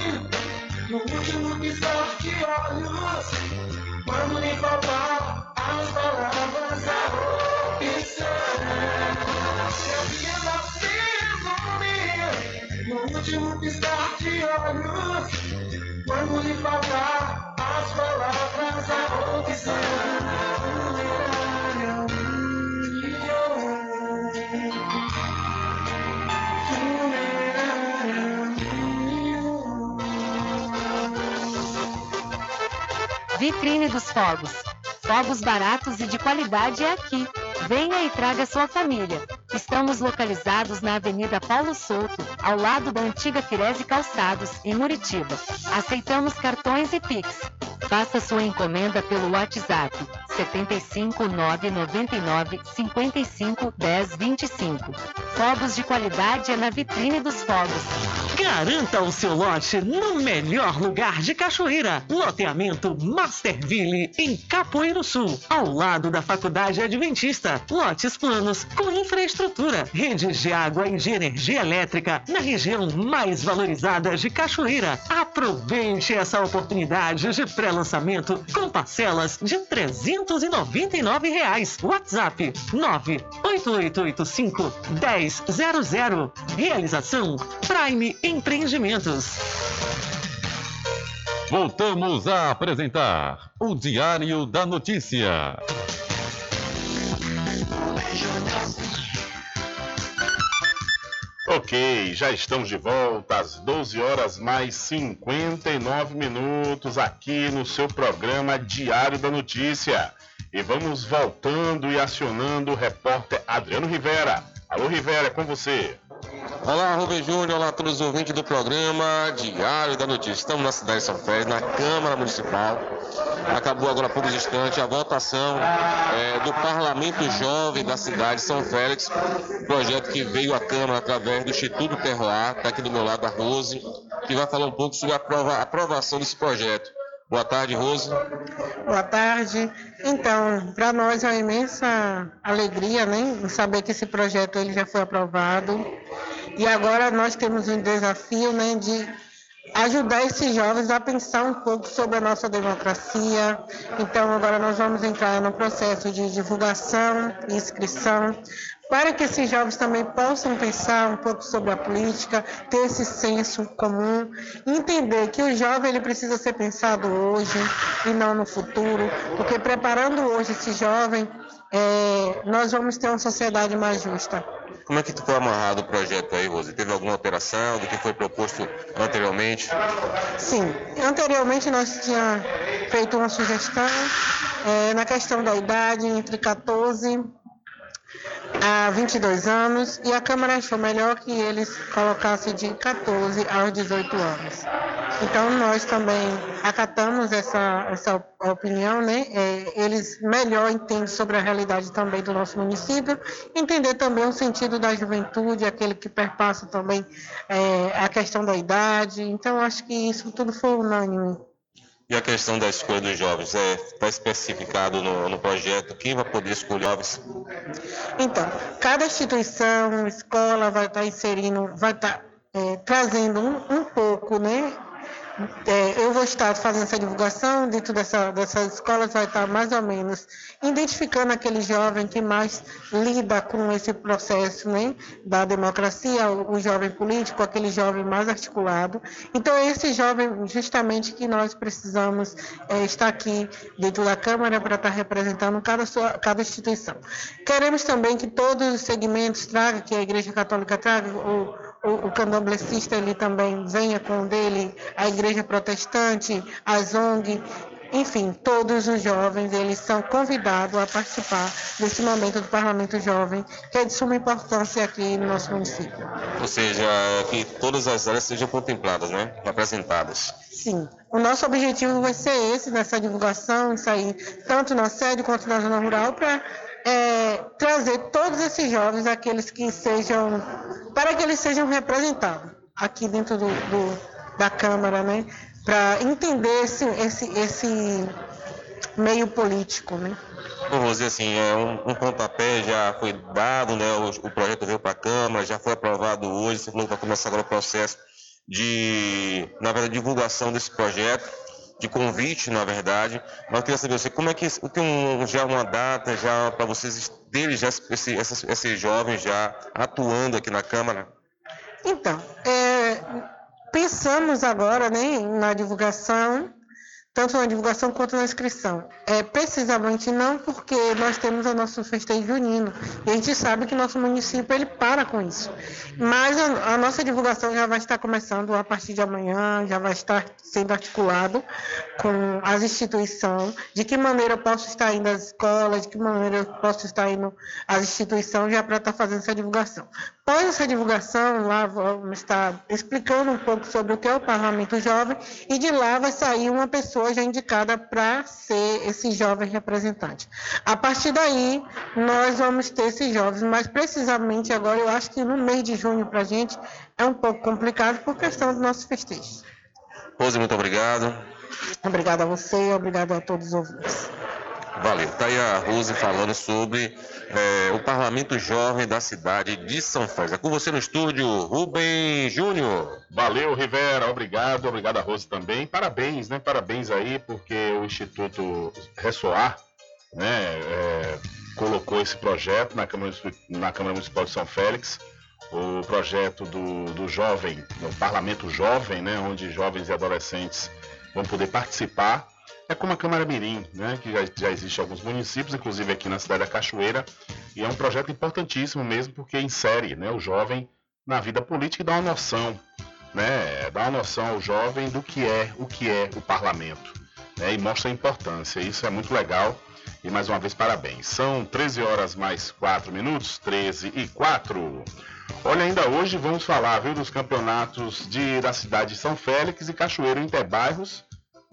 no último piscar de olhos. Quando lhe faltar as palavras, a opção. Que a vida se resume no último piscar de olhos. Quando lhe faltar as palavras, a opção. Vitrine dos Fogos. Fogos baratos e de qualidade é aqui. Venha e traga sua família. Estamos localizados na Avenida Paulo Souto, ao lado da antiga Firese Calçados, em Muritiba. Aceitamos cartões e Pix. Faça sua encomenda pelo WhatsApp 75 999 55 10 25. Fogos de qualidade é na vitrine dos fogos. Garanta o seu lote no melhor lugar de Cachoeira. Loteamento Masterville, em Capoeiro Sul, ao lado da Faculdade Adventista. Lotes planos com infraestrutura, redes de água e de energia elétrica na região mais valorizada de Cachoeira. Aproveite essa oportunidade de pré-lançamento com parcelas de 399 reais. WhatsApp 98885 1000. Realização Prime Empreendimentos. Voltamos a apresentar o Diário da Notícia. Ok, já estamos de volta às 12 horas mais 59 minutos aqui no seu programa Diário da Notícia. E vamos voltando e acionando o repórter Adriano Rivera. Alô Rivera, é com você. Olá, Rubem Júnior, olá a todos os ouvintes do programa Diário da Notícia. Estamos na cidade de São Félix, na Câmara Municipal. Acabou agora há poucos instantes a votação é, do Parlamento Jovem da cidade de São Félix, projeto que veio à Câmara através do Instituto Terroir, está aqui do meu lado a Rose, que vai falar um pouco sobre a aprova- aprovação desse projeto. Boa tarde, Rose. Boa tarde. Então, para nós é uma imensa alegria, né, saber que esse projeto ele já foi aprovado. E agora nós temos um desafio, né, de ajudar esses jovens a pensar um pouco sobre a nossa democracia. Então, agora nós vamos entrar no processo de divulgação inscrição para que esses jovens também possam pensar um pouco sobre a política, ter esse senso comum, entender que o jovem ele precisa ser pensado hoje e não no futuro, porque preparando hoje esse jovem, eh, nós vamos ter uma sociedade mais justa. Como é que ficou amarrado o projeto aí, Rose? Teve alguma alteração do que foi proposto anteriormente? Sim, anteriormente nós tínhamos feito uma sugestão eh, na questão da idade entre 14 a 22 anos e a Câmara achou melhor que eles colocassem de 14 aos 18 anos. Então nós também acatamos essa, essa opinião, né? Eh, eles melhor entendem sobre a realidade também do nosso município, entender também o sentido da juventude, aquele que perpassa também eh, a questão da idade. Então acho que isso tudo foi unânime. E a questão da escolha dos jovens? Está especificado no, no projeto quem vai poder escolher jovens? Então, cada instituição, escola vai estar inserindo, vai estar eh, trazendo um, um pouco, né, é, eu vou estar fazendo essa divulgação dentro dessa, dessas escolas, vai estar mais ou menos identificando aquele jovem que mais lida com esse processo né, da democracia, o, jovem político, aquele jovem mais articulado. Então, é esse jovem, justamente, que nós precisamos é, estar aqui dentro da Câmara para estar representando cada, sua, cada instituição. Queremos também que todos os segmentos tragam, que a Igreja Católica traga, o o, o candomblessista ele também venha com o dele, a igreja protestante, as ONG, enfim, todos os jovens eles são convidados a participar desse momento do Parlamento Jovem, que é de suma importância aqui no nosso município. Ou seja, que todas as áreas sejam contempladas, né? Representadas. Sim. O nosso objetivo vai ser esse, nessa divulgação, isso aí, tanto na sede quanto na zona rural, para é, trazer todos esses jovens, aqueles que sejam, para que eles sejam representados aqui dentro do, do da Câmara, né? Para entender esse, esse, esse meio político, né? Vamos dizer assim, é um, um pontapé já foi dado, né? O, o projeto veio para a Câmara, já foi aprovado hoje, você falou que vai começar agora o processo de, na verdade, divulgação desse projeto de convite, na verdade. Mas eu queria saber você, como é que tem um, já uma data já para vocês terem já esse, esses, esses jovens já atuando aqui na Câmara? Então, é, pensamos agora né, na divulgação tanto na divulgação quanto na inscrição. É, precisamente não porque nós temos o nosso festejo junino e a gente sabe que nosso município ele para com isso. Mas a, a, nossa divulgação já vai estar começando a partir de amanhã, já vai estar sendo articulado com as instituições, de que maneira eu posso estar indo às escolas, de que maneira eu posso estar indo às instituições já para estar fazendo essa divulgação. Após essa divulgação, lá vamos estar explicando um pouco sobre o que é o Parlamento Jovem e de lá vai sair uma pessoa já indicada para ser esse jovem representante. A partir daí, nós vamos ter esses jovens, mas precisamente agora, eu acho que no mês de junho para a gente é um pouco complicado por questão do nosso festejo. Rose, muito obrigado. Obrigada a você e obrigado a todos os ouvintes. Valeu. Está aí a Rose falando sobre é, o Parlamento Jovem da cidade de São Félix. É com você no estúdio, Rubem Júnior. Valeu, Rivera. Obrigado. Obrigado a Rose também. Parabéns, né? Parabéns aí, porque o Instituto Ressoar, né, é, colocou esse projeto na Câmara, na Câmara Municipal de São Félix. O projeto do, do jovem, do Parlamento Jovem, né, onde jovens e adolescentes vão poder participar é como a Câmara Mirim, né, que já, já existe em alguns municípios, inclusive aqui na cidade da Cachoeira, e é um projeto importantíssimo mesmo porque insere né, o jovem na vida política e dá uma noção, né, dá uma noção ao jovem do que é o que é o parlamento, né, e mostra a importância. Isso é muito legal. E mais uma vez, parabéns. São 13 horas mais 4 minutos, 13 e 4. Olha, ainda hoje vamos falar viu, dos campeonatos de, da cidade de São Félix e Cachoeiro Interbairros,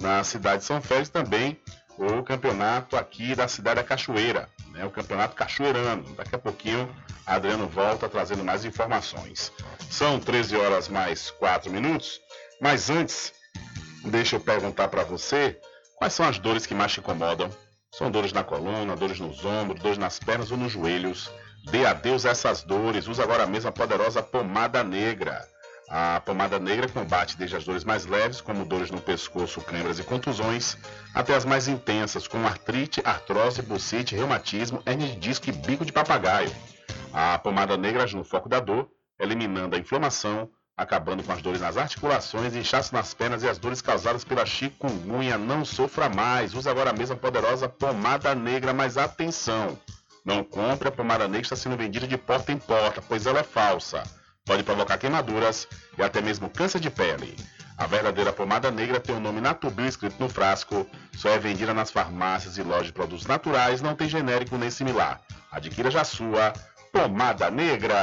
na cidade de São Félix também o campeonato aqui da cidade da Cachoeira, né, o campeonato cachoeirano. Daqui a pouquinho Adriano volta trazendo mais informações. São 13 horas mais 4 minutos, mas antes, deixa eu perguntar para você quais são as dores que mais te incomodam. São dores na coluna, dores nos ombros, dores nas pernas ou nos joelhos. Dê adeus a essas dores. Use agora mesmo a poderosa pomada negra. A pomada negra combate desde as dores mais leves, como dores no pescoço, câimbras e contusões, até as mais intensas, como artrite, artrose, bucite, reumatismo, hernia de disco e bico de papagaio. A pomada negra age no foco da dor, eliminando a inflamação, acabando com as dores nas articulações, inchaço nas pernas e as dores causadas pela chikungunya. Não sofra mais. Use agora a poderosa pomada negra, mas atenção! Não compre a pomada negra que está sendo vendida de porta em porta, pois ela é falsa. Pode provocar queimaduras e até mesmo câncer de pele. A verdadeira pomada negra tem o nome Natubio escrito no frasco, só é vendida nas farmácias e lojas de produtos naturais, não tem genérico nem similar. Adquira já sua pomada negra.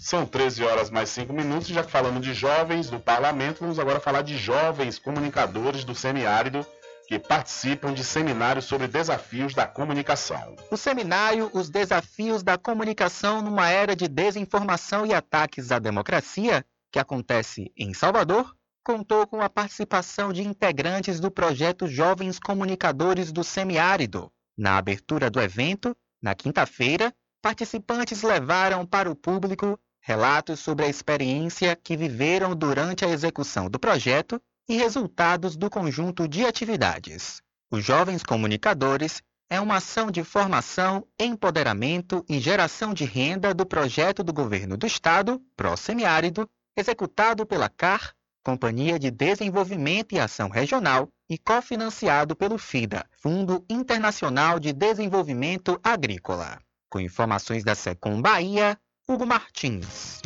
São 13 horas mais 5 minutos, já que falando de jovens do parlamento, vamos agora falar de jovens comunicadores do semiárido que participam de seminários sobre desafios da comunicação. O seminário Os Desafios da Comunicação numa Era de Desinformação e Ataques à Democracia, que acontece em Salvador, contou com a participação de integrantes do projeto Jovens Comunicadores do Semiárido. Na abertura do evento, na quinta-feira, participantes levaram para o público relatos sobre a experiência que viveram durante a execução do projeto e resultados do conjunto de atividades. Os Jovens Comunicadores é uma ação de formação, empoderamento e geração de renda do projeto do Governo do Estado, Pró-Semiárido, executado pela CAR, Companhia de Desenvolvimento e Ação Regional, e cofinanciado pelo FIDA, Fundo Internacional de Desenvolvimento Agrícola. Com informações da Secom Bahia, Hugo Martins.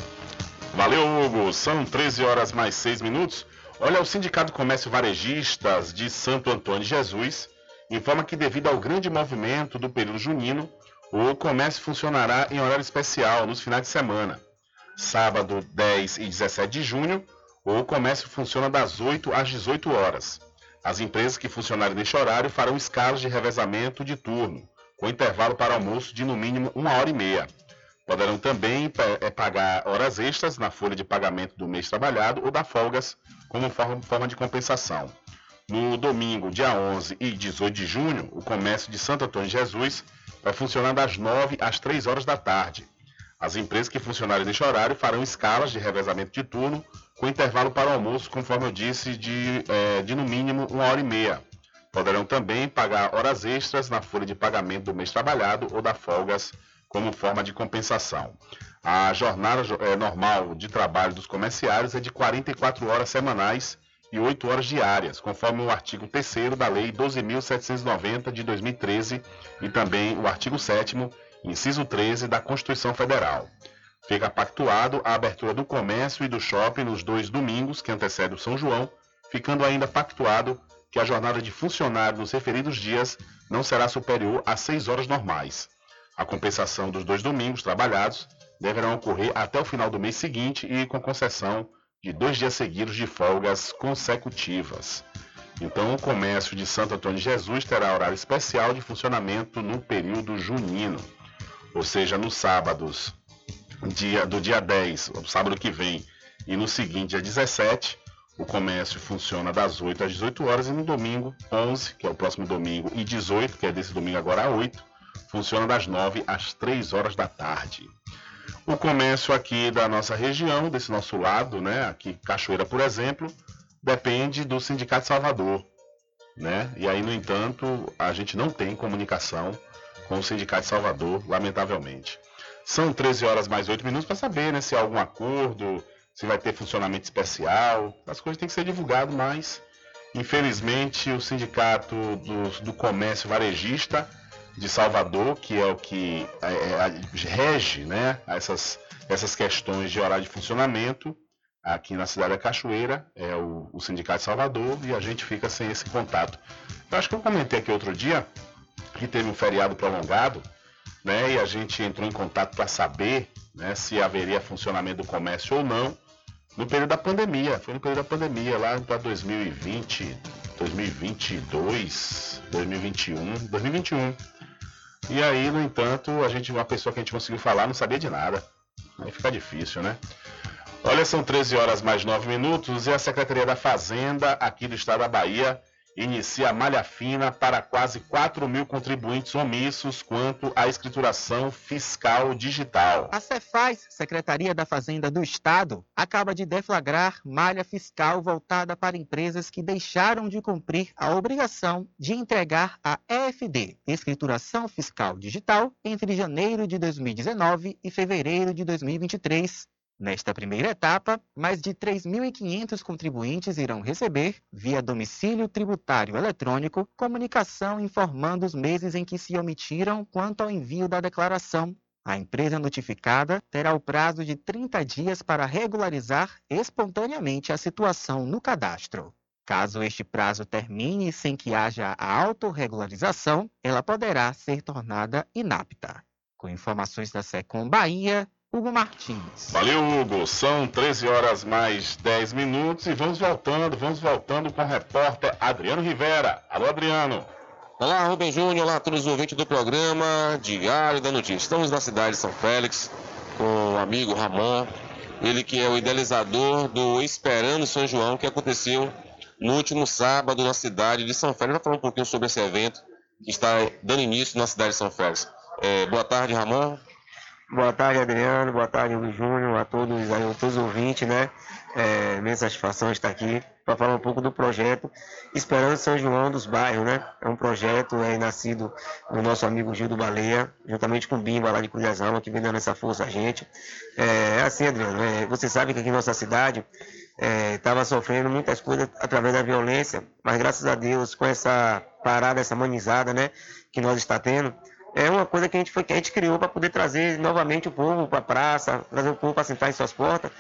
Valeu, Hugo. São 13 horas mais 6 minutos. Olha, o Sindicato Comércio Varejistas de Santo Antônio de Jesus informa que, devido ao grande movimento do período junino, o comércio funcionará em horário especial nos finais de semana. Sábado 10 e 17 de junho, o comércio funciona das 8 às 18 horas. As empresas que funcionarem neste horário farão escalas de revezamento de turno, com intervalo para almoço de no mínimo uma hora e meia. Poderão também é, pagar horas extras na folha de pagamento do mês trabalhado ou dar folgas como forma de compensação. No domingo, dia 11 e 18 de junho, o comércio de Santo Antônio de Jesus vai funcionar das 9 às 3 horas da tarde. As empresas que funcionarem neste horário farão escalas de revezamento de turno com intervalo para o almoço, conforme eu disse, de, é, de no mínimo uma hora e meia. Poderão também pagar horas extras na folha de pagamento do mês trabalhado ou dar folgas como forma de compensação. A jornada é, normal de trabalho dos comerciários é de 44 horas semanais e 8 horas diárias, conforme o artigo 3 da Lei 12.790 de 2013 e também o artigo 7, inciso 13 da Constituição Federal. Fica pactuado a abertura do comércio e do shopping nos dois domingos que antecedem o São João, ficando ainda pactuado que a jornada de funcionário nos referidos dias não será superior a seis horas normais. A compensação dos dois domingos trabalhados deverá ocorrer até o final do mês seguinte e com concessão de dois dias seguidos de folgas consecutivas. Então, o comércio de Santo Antônio de Jesus terá horário especial de funcionamento no período junino, ou seja, nos sábados dia, do dia 10, o sábado que vem, e no seguinte, dia 17, o comércio funciona das 8 às 18 horas e no domingo 11, que é o próximo domingo, e 18, que é desse domingo agora a 8, funciona das 9 às 3 horas da tarde. O comércio aqui da nossa região, desse nosso lado, né, aqui Cachoeira, por exemplo, depende do Sindicato Salvador, né? E aí, no entanto, a gente não tem comunicação com o Sindicato de Salvador, lamentavelmente. São 13 horas mais 8 minutos para saber né, se há algum acordo, se vai ter funcionamento especial. As coisas têm que ser divulgadas, mas infelizmente o Sindicato do, do Comércio Varejista de Salvador, que é o que é, é, rege né, essas, essas questões de horário de funcionamento, aqui na cidade da Cachoeira, é o, o, Sindicato de Salvador, e a gente fica sem esse contato. Eu acho que eu comentei aqui outro dia que teve um feriado prolongado né? E a gente entrou em contato para saber né, se haveria funcionamento do comércio ou não no período da pandemia. Foi no período da pandemia, lá para 2020, 2022, 2021, 2021. E aí, no entanto, a gente, uma pessoa que a gente conseguiu falar não sabia de nada. Aí fica difícil, né? Olha, são 13 horas mais 9 minutos e a Secretaria da Fazenda aqui do estado da Bahia inicia a malha fina para quase 4 mil contribuintes omissos quanto à escrituração fiscal digital. A Cefaz, Secretaria da Fazenda do Estado, acaba de deflagrar malha fiscal voltada para empresas que deixaram de cumprir a obrigação de entregar a EFD, Escrituração Fiscal Digital, entre janeiro de 2019 e fevereiro de 2023 Nesta primeira etapa, mais de 3.500 contribuintes irão receber, via domicílio tributário eletrônico, comunicação informando os meses em que se omitiram quanto ao envio da declaração. A empresa notificada terá o prazo de 30 dias para regularizar espontaneamente a situação no cadastro. Caso este prazo termine sem que haja a autorregularização, ela poderá ser tornada inapta. Com informações da Secom Bahia, Hugo Martins. Valeu, Hugo. São 13 horas mais 10 minutos e vamos voltando, vamos voltando com o repórter Adriano Rivera. Alô, Adriano. Olá, Rubem Júnior. Olá a todos os ouvintes do programa Diário da Notícia. Estamos na cidade de São Félix com o amigo Ramon, ele que é o idealizador do Esperando São João, que aconteceu no último sábado na cidade de São Félix. Vamos falar um pouquinho sobre esse evento que está dando início na cidade de São Félix. É, boa tarde, Ramon. Boa tarde, Adriano. Boa tarde, Júnior, a todos, a todos os ouvintes, né? É, minha satisfação estar aqui para falar um pouco do projeto Esperança São João dos Bairros, né? É um projeto é, nascido do nosso amigo Gil do Baleia, juntamente com o Bimba lá de Cruz que vem dando essa força a gente. É, é assim, Adriano, é, você sabe que aqui em nossa cidade estava é, sofrendo muitas coisas através da violência, mas graças a Deus, com essa parada, essa manizada, né, que nós está tendo, é uma coisa que a gente, foi, que a gente criou para poder trazer novamente o povo para a praça, trazer o povo para sentar em suas portas.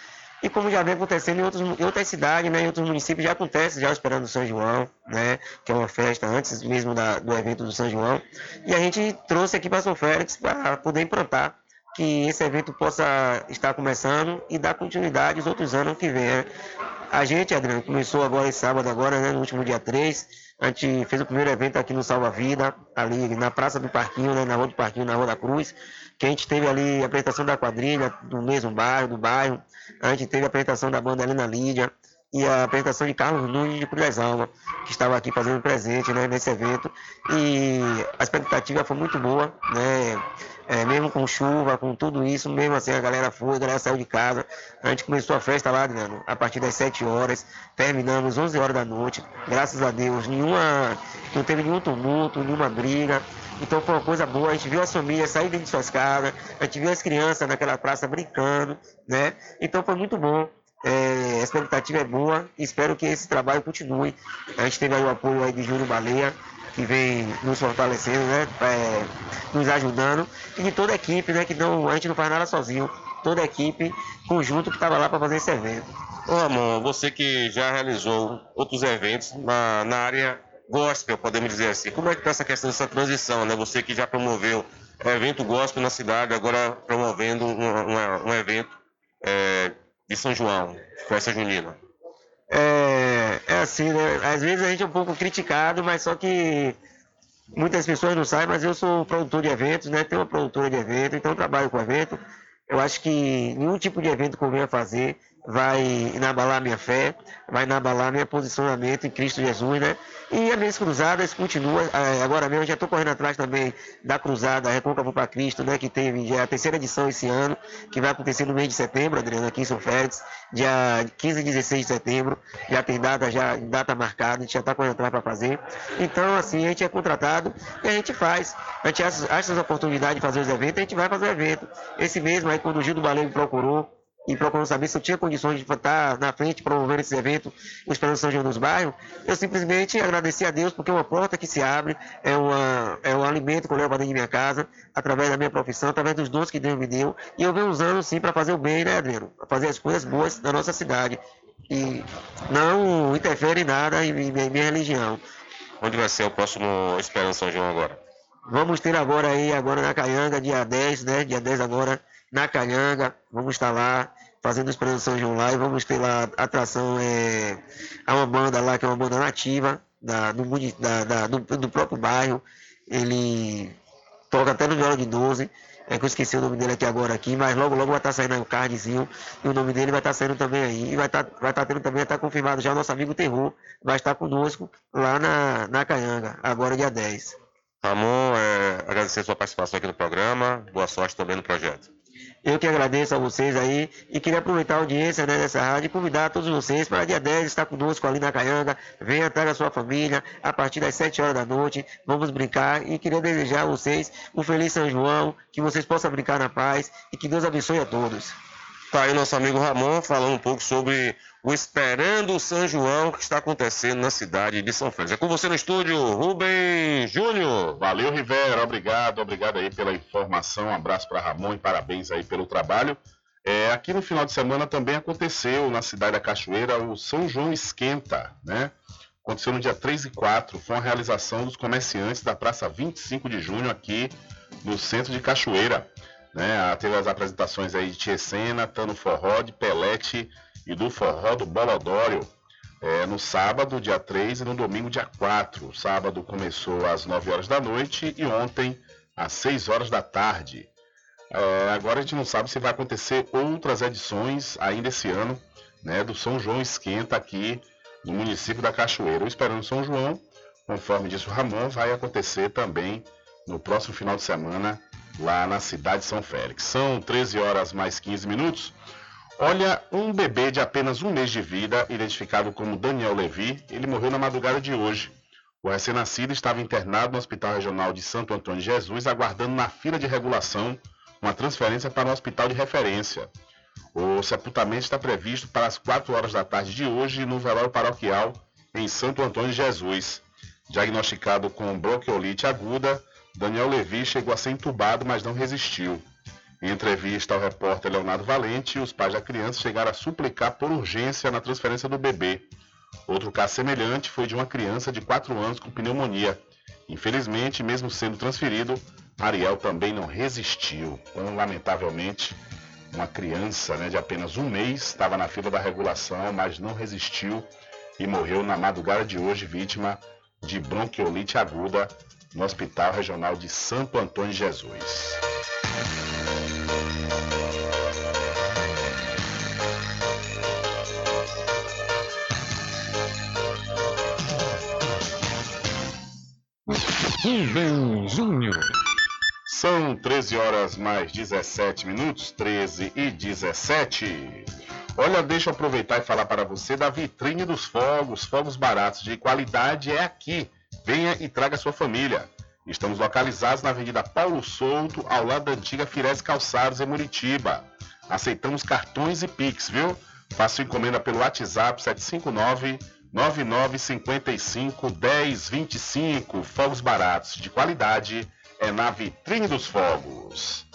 E como já vem acontecendo em, outros, em outras cidades, né, em outros municípios, já acontece, já esperando o São João, né, que é uma festa antes mesmo da, do evento do São João. E a gente trouxe aqui para São Félix para poder implantar que esse evento possa estar começando e dar continuidade aos outros anos que vem. Né? A gente, Adriano, começou agora esse sábado, agora, né, no último dia 3, a gente fez o primeiro evento aqui no Salva Vida, ali na Praça do Parquinho, né, na Rua do Parquinho, na Rua da Cruz, que a gente teve ali a apresentação da quadrilha do mesmo bairro, do bairro, a gente teve a apresentação da banda Helena Lídia e a apresentação de Carlos Nunes de Cruz Alma, que estava aqui fazendo presente né, nesse evento, e a expectativa foi muito boa, né, é, mesmo com chuva, com tudo isso, mesmo assim a galera foi, a galera saiu de casa. A gente começou a festa lá, Adriano, a partir das 7 horas, terminamos 11 horas da noite. Graças a Deus, nenhuma, não teve nenhum tumulto, nenhuma briga. Então foi uma coisa boa, a gente viu as famílias saírem de suas casas, a gente viu as crianças naquela praça brincando, né? Então foi muito bom. É, a expectativa é boa espero que esse trabalho continue. A gente teve aí o apoio aí de Júlio Baleia, que vem nos fortalecendo, né? É, nos ajudando, e de toda a equipe, né? Que não, a gente não faz nada sozinho, toda a equipe, conjunto que estava lá para fazer esse evento. Ô Ramon, você que já realizou outros eventos na, na área gospel, podemos dizer assim, como é que está essa questão dessa transição, né? Você que já promoveu evento gospel na cidade, agora promovendo um, um, um evento é, de São João, festa junina. É, é assim, né? Às vezes a gente é um pouco criticado, mas só que muitas pessoas não sabem, mas eu sou produtor de eventos, né? Tenho uma produtora de evento, então trabalho com evento. Eu acho que nenhum tipo de evento venha fazer vai inabalar minha fé, vai inabalar meu posicionamento em Cristo Jesus, né? E as minhas cruzadas continuam, é, agora mesmo já estou correndo atrás também da cruzada Recôncavo para Cristo, né? Que teve já a terceira edição esse ano, que vai acontecer no mês de setembro, Adriano, aqui em São Félix, dia 15 e 16 de setembro, já tem data, já data marcada, a gente já está correndo atrás para fazer. Então, assim, a gente é contratado e a gente faz. A gente acha, as oportunidades de fazer os eventos, a gente vai fazer o evento. Esse mesmo aí, quando o Gil do Baleiro me procurou, e procurando saber se eu tinha condições de estar na frente promovendo esse evento, Esperança São João dos Bairros, eu simplesmente agradeci a Deus porque é uma porta que se abre, é, uma, é um alimento que eu levo para dentro de minha casa, através da minha profissão, através dos dons que Deus me deu, e eu venho usando sim para fazer o bem, né, Adriano? Para fazer as coisas boas da nossa cidade. E não interfere em nada em minha, minha religião. Onde vai ser o próximo Esperança São João agora? Vamos ter agora aí, agora na Caianga, dia 10, né? Dia 10 agora, na Calhanga, vamos estar lá fazendo exposição São João lá e vamos ter lá atração, é, há uma banda lá que é uma banda nativa da, do, da, da, do, do, próprio bairro, ele toca até no viola de 12, é que eu esqueci o nome dele aqui agora aqui, mas logo logo vai estar saindo o cardzinho. E o nome dele vai estar saindo também aí, e vai estar, vai estar tendo também, está confirmado já o nosso amigo Terror, vai estar conosco lá na, na Caianga, agora dia 10. Ramon, é, agradecer a sua participação aqui no programa, boa sorte também no projeto. Eu que agradeço a vocês aí e queria aproveitar a audiência né, dessa rádio e convidar todos vocês para dia 10 estar conosco ali na Caianga. Venha, traga a sua família a partir das 7 horas da noite. Vamos brincar e queria desejar a vocês um feliz São João, que vocês possam brincar na paz e que Deus abençoe a todos. Tá aí nosso amigo Ramon falando um pouco sobre o Esperando São João que está acontecendo na cidade de São Félix. É com você no estúdio, Rubem Júnior. Valeu, Rivera. Obrigado, obrigado aí pela informação. Um abraço para Ramon e parabéns aí pelo trabalho. É, aqui no final de semana também aconteceu na cidade da Cachoeira o São João Esquenta, né? Aconteceu no dia 3 e 4, foi uma realização dos comerciantes da Praça 25 de Junho aqui no centro de Cachoeira. Né? Teve as apresentações aí de Tiesena, Tano Forró, de Pelete e do Forró do Bolodório. É, no sábado, dia 3, e no domingo, dia 4. O sábado começou às 9 horas da noite e ontem às 6 horas da tarde. É, agora a gente não sabe se vai acontecer outras edições ainda esse ano né, do São João Esquenta aqui no município da Cachoeira. O Esperando São João, conforme disse o Ramon, vai acontecer também no próximo final de semana lá na cidade de São Félix. São 13 horas mais 15 minutos. Olha, um bebê de apenas um mês de vida, identificado como Daniel Levi, ele morreu na madrugada de hoje. O recém-nascido estava internado no Hospital Regional de Santo Antônio de Jesus, aguardando na fila de regulação uma transferência para um hospital de referência. O sepultamento está previsto para as 4 horas da tarde de hoje no velório paroquial em Santo Antônio de Jesus. Diagnosticado com bronquiolite aguda, Daniel Levi chegou a ser entubado, mas não resistiu. Em entrevista ao repórter Leonardo Valente, os pais da criança chegaram a suplicar por urgência na transferência do bebê. Outro caso semelhante foi de uma criança de 4 anos com pneumonia. Infelizmente, mesmo sendo transferido, Ariel também não resistiu. Então, lamentavelmente, uma criança né, de apenas um mês estava na fila da regulação, mas não resistiu e morreu na madrugada de hoje, vítima de bronquiolite aguda no Hospital Regional de Santo Antônio de Jesus. Rubem Júnior. São 13 horas mais 17 minutos, 13 e 17. Olha, deixa eu aproveitar e falar para você da vitrine dos fogos, fogos baratos de qualidade é aqui. Venha e traga sua família. Estamos localizados na Avenida Paulo Souto, ao lado da antiga Firese Calçados, em Muritiba. Aceitamos cartões e Pix, viu? Faça encomenda pelo WhatsApp 759 9955 1025. Fogos baratos de qualidade é na vitrine dos fogos.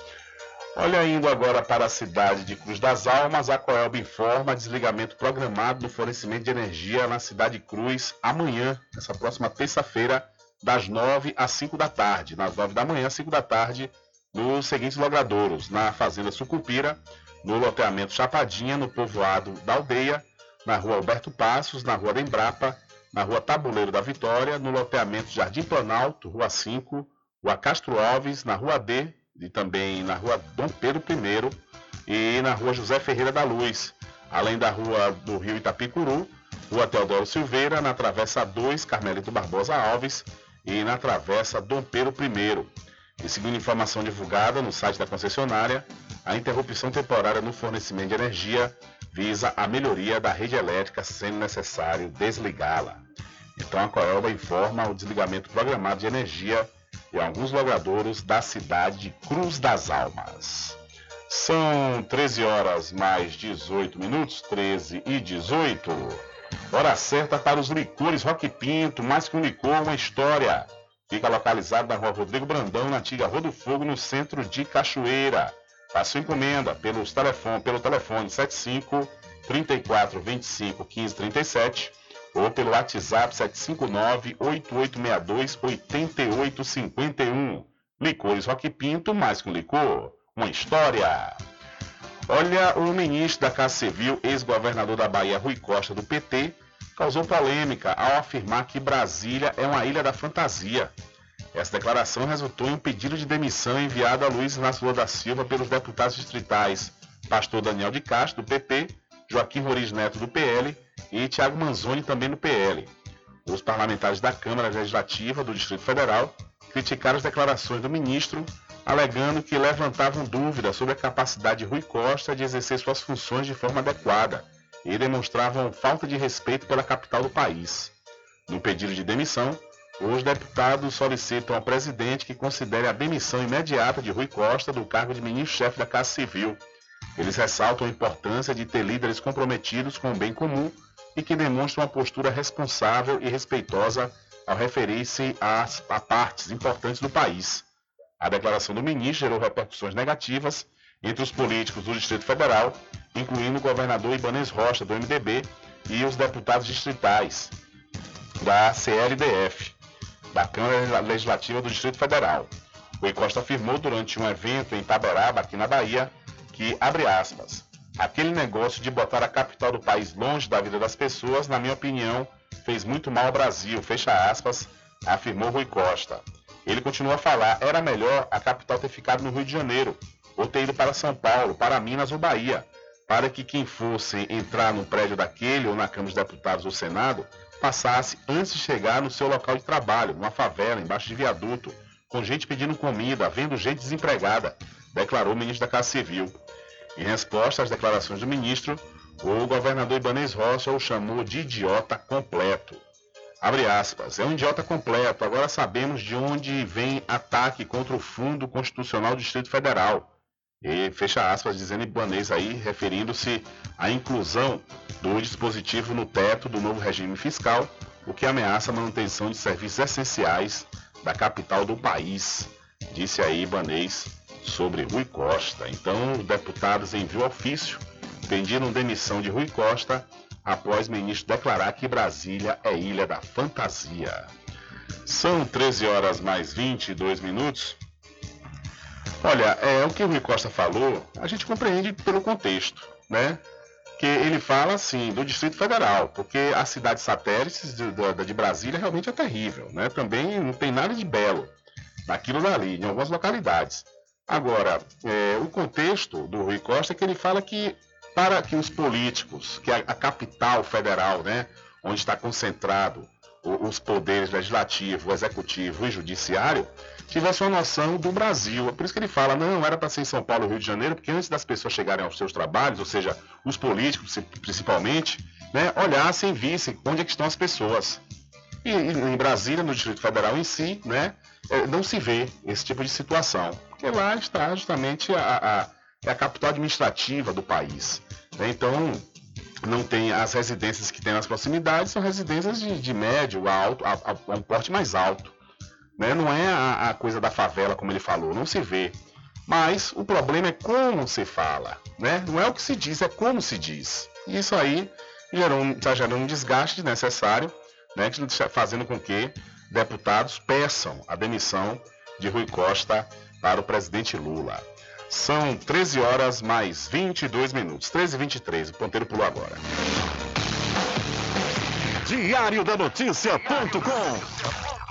Olha, indo agora para a cidade de Cruz das Almas, a Coelba informa desligamento programado do fornecimento de energia na cidade de Cruz amanhã, nessa próxima terça-feira, das 9 às 5 da tarde. Nas 9 da manhã às 5 da tarde, nos seguintes logradouros: na Fazenda Sucupira, no loteamento Chapadinha, no povoado da Aldeia, na rua Alberto Passos, na rua da Embrapa, na rua Tabuleiro da Vitória, no loteamento Jardim Planalto, rua 5, rua Castro Alves, na rua D, e também na rua Dom Pedro I e na rua José Ferreira da Luz, além da rua do Rio Itapicuru, rua Teodoro Silveira, na Travessa 2, Carmelito Barbosa Alves e na Travessa Dom Pedro I. E segundo informação divulgada no site da concessionária, a interrupção temporária no fornecimento de energia visa a melhoria da rede elétrica, sendo necessário desligá-la. Então a Coelba informa o desligamento programado de energia em alguns logradouros da cidade de Cruz das Almas. São 13 horas mais 18 minutos, 13 e 18. Hora certa para os licores Rock Pinto, mais que um licor, uma história. Fica localizado na rua Rodrigo Brandão, na antiga Rua do Fogo, no centro de Cachoeira. Faça encomenda pelos telefone, pelo telefone 75 34 25 15 37 ou pelo WhatsApp 759 8862 8851. Licores Rock Pinto, mais que um licor, uma história. Olha, o ministro da Casa Civil, ex-governador da Bahia, Rui Costa, do PT, causou polêmica ao afirmar que Brasília é uma ilha da fantasia. Essa declaração resultou em um pedido de demissão enviado a Luiz Inácio Lula da Silva pelos deputados distritais Pastor Daniel de Castro, do PP, Joaquim Roriz Neto, do PL, e Tiago Manzoni, também do PL. Os parlamentares da Câmara Legislativa do Distrito Federal criticaram as declarações do ministro, alegando que levantavam dúvidas sobre a capacidade de Rui Costa de exercer suas funções de forma adequada e demonstravam falta de respeito pela capital do país. No pedido de demissão, os deputados solicitam ao presidente que considere a demissão imediata de Rui Costa do cargo de ministro-chefe da Casa Civil. Eles ressaltam a importância de ter líderes comprometidos com o bem comum e que demonstram uma postura responsável e respeitosa ao referir-se a, a partes importantes do país. A declaração do ministro gerou repercussões negativas entre os políticos do Distrito Federal, incluindo o governador Ibanez Rocha, do MDB, e os deputados distritais da CLDF da Câmara Legislativa do Distrito Federal. O Costa afirmou durante um evento em Taberaba, aqui na Bahia, que, abre aspas, aquele negócio de botar a capital do país longe da vida das pessoas, na minha opinião, fez muito mal ao Brasil, fecha aspas, afirmou Rui Costa. Ele continua a falar, era melhor a capital ter ficado no Rio de Janeiro, ou ter ido para São Paulo, para Minas ou Bahia, para que quem fosse entrar no prédio daquele ou na Câmara dos Deputados ou Senado passasse antes de chegar no seu local de trabalho, numa favela, embaixo de viaduto, com gente pedindo comida, vendo gente desempregada, declarou o ministro da Casa Civil. Em resposta às declarações do ministro, o governador Ibanez Rocha o chamou de idiota completo. Abre aspas, é um idiota completo. Agora sabemos de onde vem ataque contra o Fundo Constitucional do Distrito Federal. E fecha aspas, dizendo Ibanez aí, referindo-se à inclusão do dispositivo no teto do novo regime fiscal, o que ameaça a manutenção de serviços essenciais da capital do país, disse aí Ibanez sobre Rui Costa. Então, os deputados enviam ofício pediram demissão de Rui Costa após ministro declarar que Brasília é ilha da fantasia. São 13 horas mais 22 minutos. Olha, é o que o Rui Costa falou, a gente compreende pelo contexto, né? Que ele fala assim do Distrito Federal, porque a cidade satélite de, de, de Brasília realmente é terrível, né? Também não tem nada de belo naquilo dali, em algumas localidades. Agora, é, o contexto do Rui Costa é que ele fala que para que os políticos, que a, a capital federal, né, onde está concentrado o, os poderes legislativo, executivo e judiciário, tivessem uma noção do Brasil. É por isso que ele fala, não, era para ser em São Paulo, Rio de Janeiro, porque antes das pessoas chegarem aos seus trabalhos, ou seja, os políticos principalmente, né, olhassem e vissem onde é estão as pessoas. E, e em Brasília, no Distrito Federal em si, né, não se vê esse tipo de situação, porque lá está justamente a, a é a capital administrativa do país. Né? Então, não tem as residências que tem nas proximidades, são residências de, de médio alto, a, a, um porte mais alto. Né? Não é a, a, coisa da favela, como ele falou, não se vê. Mas o problema é como se fala. Né? Não é o que se diz, é como se diz. E isso aí está gerando um desgaste necessário, né? fazendo com que deputados peçam a demissão de Rui Costa para o presidente Lula. São 13 horas mais 22 minutos. 13 e 23. O ponteiro pulou agora. Diário da Notícia.com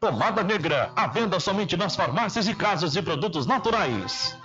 Pomada (laughs) Negra, a venda somente nas farmácias e casas de produtos naturais.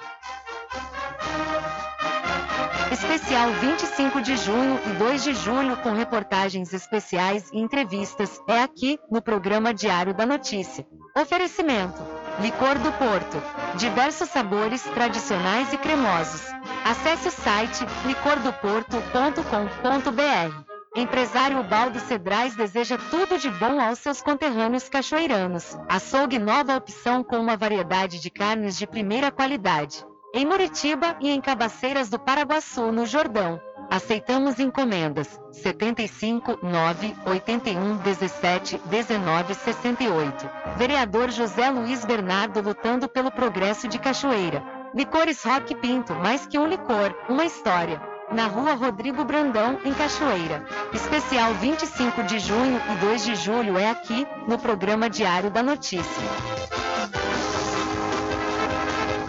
Especial 25 de junho e 2 de julho com reportagens especiais e entrevistas é aqui no programa Diário da Notícia. Oferecimento: Licor do Porto, diversos sabores tradicionais e cremosos. Acesse o site licordoporto.com.br. Empresário Baldo Cedrais deseja tudo de bom aos seus conterrâneos cachoeiranos. Açougue nova opção com uma variedade de carnes de primeira qualidade. Em Muritiba e em Cabaceiras do Paraguaçu, no Jordão. Aceitamos encomendas 75 9 81 17 19 68. Vereador José Luiz Bernardo lutando pelo progresso de Cachoeira. Licores Rock Pinto, mais que um licor, uma história na rua Rodrigo Brandão, em Cachoeira. Especial 25 de junho e 2 de julho é aqui, no programa Diário da Notícia.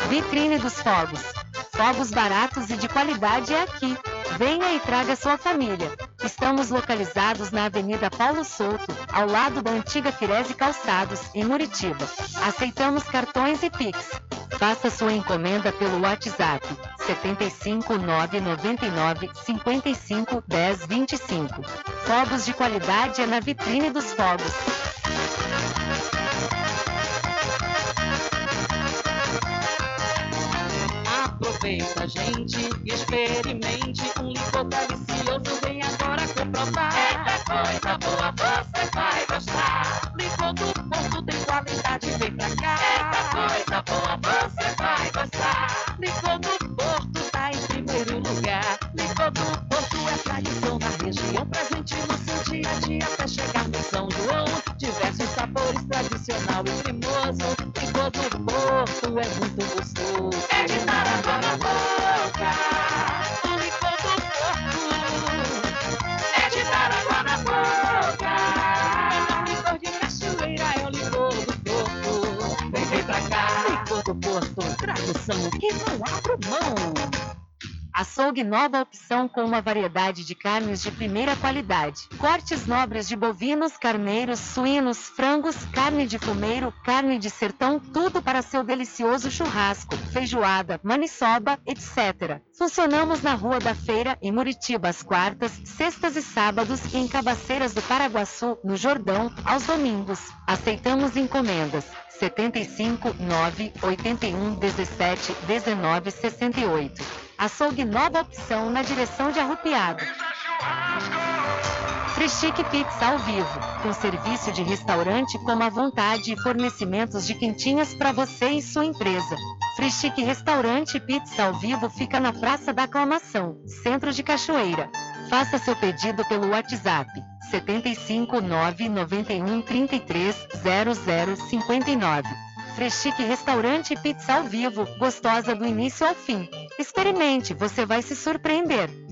Vitrine dos Fogos. Fogos baratos e de qualidade é aqui. Venha e traga sua família. Estamos localizados na Avenida Paulo Souto, ao lado da antiga Firese Calçados, em Muritiba. Aceitamos cartões e Pix. Faça sua encomenda pelo WhatsApp 75 999 55 10 25. Fogos de qualidade é na vitrine dos fogos. aproveita, gente. Experimente um licor delicioso. Vem agora comprovar. Eita coisa boa, você vai gostar. Licor do ponto tem qualidade, vem pra cá. Eita coisa boa, você vai gostar. Licor do Porto tá em primeiro lugar. Licor do Porto é tradição na região. Presente no seu dia a dia até chegar no São João. Diversos sabores, tradicional e cremoso. Licor do Porto é muito gostoso. Gosto. Tradição que não abro mão. Açougue nova opção com uma variedade de carnes de primeira qualidade. Cortes nobres de bovinos, carneiros, suínos, frangos, carne de fumeiro, carne de sertão, tudo para seu delicioso churrasco, feijoada, maniçoba, etc. Funcionamos na Rua da Feira, em Muritiba, às quartas, sextas e sábados e em Cabaceiras do Paraguaçu, no Jordão, aos domingos. Aceitamos encomendas. 75 9 81 17 19 68. Açougue nova opção na direção de Arrupiado. Freschique Pizza ao vivo, com serviço de restaurante como à vontade e fornecimentos de quentinhas para você e sua empresa. Freschique Restaurante Pizza ao vivo fica na Praça da Aclamação, Centro de Cachoeira. Faça seu pedido pelo WhatsApp 75 991 33 00 59. Freschique Restaurante e Pizza ao vivo, gostosa do início ao fim. Experimente, você vai se surpreender.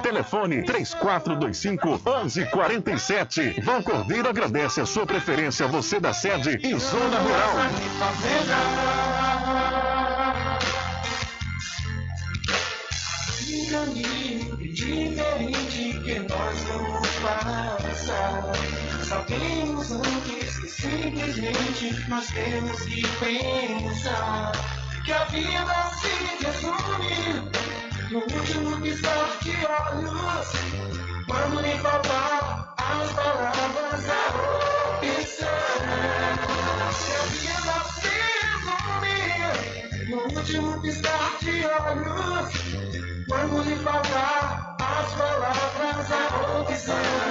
Telefone 3425 1147. Vão Cordeiro agradece a sua preferência, você da sede e zona rural. Diferente que nós vamos passar. Sabemos antes que simplesmente nós temos que pensar que a vida se resume no último piscar de olhos. Quando me faltar as palavras, a opção. Que a vida se resume no último piscar de olhos. Quando lhe faltar as palavras, a opção.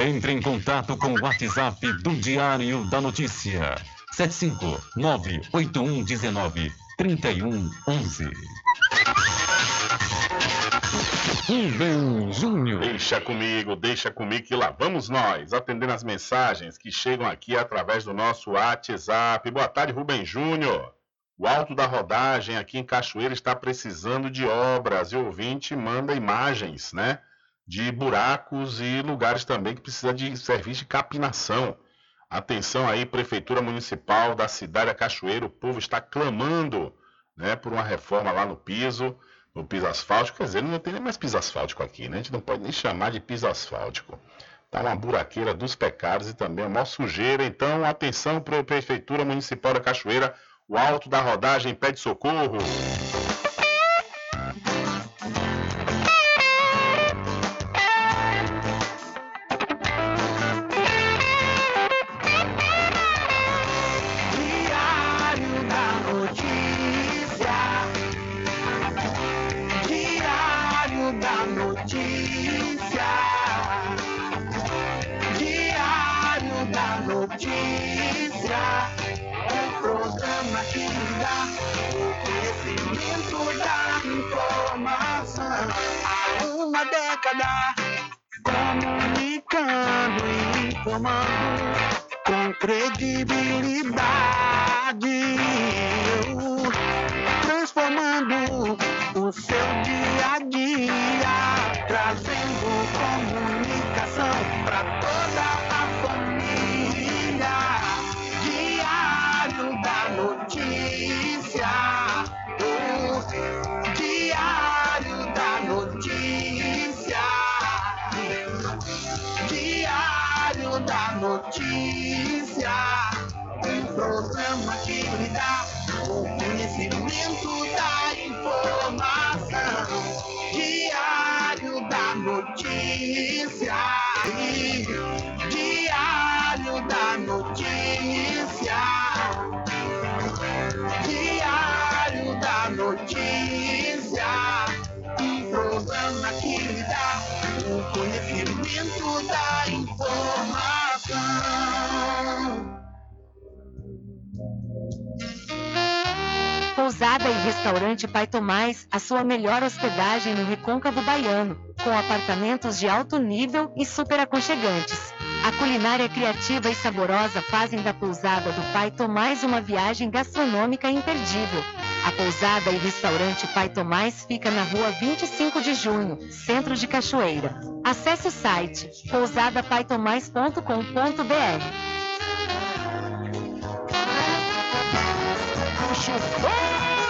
Entre em contato com o WhatsApp do Diário da Notícia. 759-8119-3111. Rubem Júnior. Deixa comigo, deixa comigo que lá vamos nós, atendendo as mensagens que chegam aqui através do nosso WhatsApp. Boa tarde, Rubem Júnior. O Alto da Rodagem aqui em Cachoeira está precisando de obras e ouvinte manda imagens, né? De buracos e lugares também que precisa de serviço de capinação. Atenção aí, Prefeitura Municipal da cidade da Cachoeira, o povo está clamando né, por uma reforma lá no piso, no piso asfáltico. Quer dizer, não tem nem mais piso asfáltico aqui, né? A gente não pode nem chamar de piso asfáltico. Tá uma buraqueira dos pecados e também uma maior sujeira. Então, atenção para a Prefeitura Municipal da Cachoeira, o alto da rodagem pede socorro. Década comunicando e informando com credibilidade, o conhecimento da informação. Pousada e Restaurante Pai Tomás, a sua melhor hospedagem no Recôncavo Baiano, com apartamentos de alto nível e super aconchegantes. A culinária criativa e saborosa fazem da pousada do Pai Tomás uma viagem gastronômica imperdível. A pousada e restaurante Pai Tomás fica na rua 25 de junho, centro de Cachoeira. Acesse o site pousadapaitomais.com.br.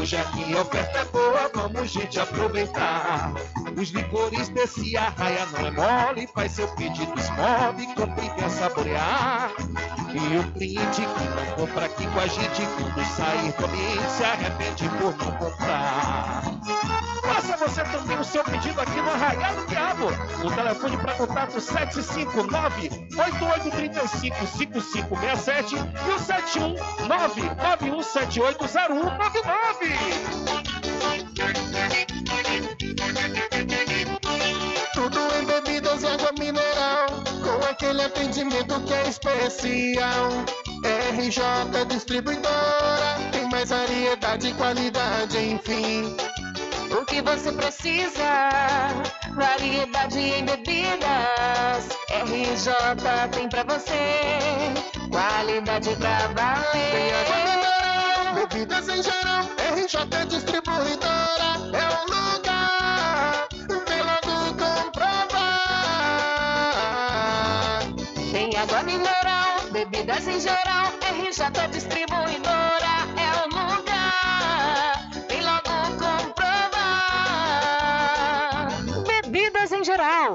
hoje aqui a oferta é boa, vamos gente aproveitar. Os licores desse arraia não é mole, faz seu pedido, esmove, compre e quer saborear. E o cliente que não compra aqui com a gente, quando sair do ambiente, se arrepende por não comprar. Faça você também o seu pedido aqui no Arraial do Diabo. O telefone para contato 759-8835-5567 e o 71991780199. Tudo em bebidas e água mineral, com aquele atendimento que é especial. RJ Distribuidora, tem mais variedade e qualidade, enfim. O que você precisa? Variedade em bebidas. RJ tem pra você. Qualidade pra valer. Bebidas em geral. RJ Distribuidora é o lugar. Vem logo comprovar. Tem água mineral, bebidas em geral. RJ Distribuidora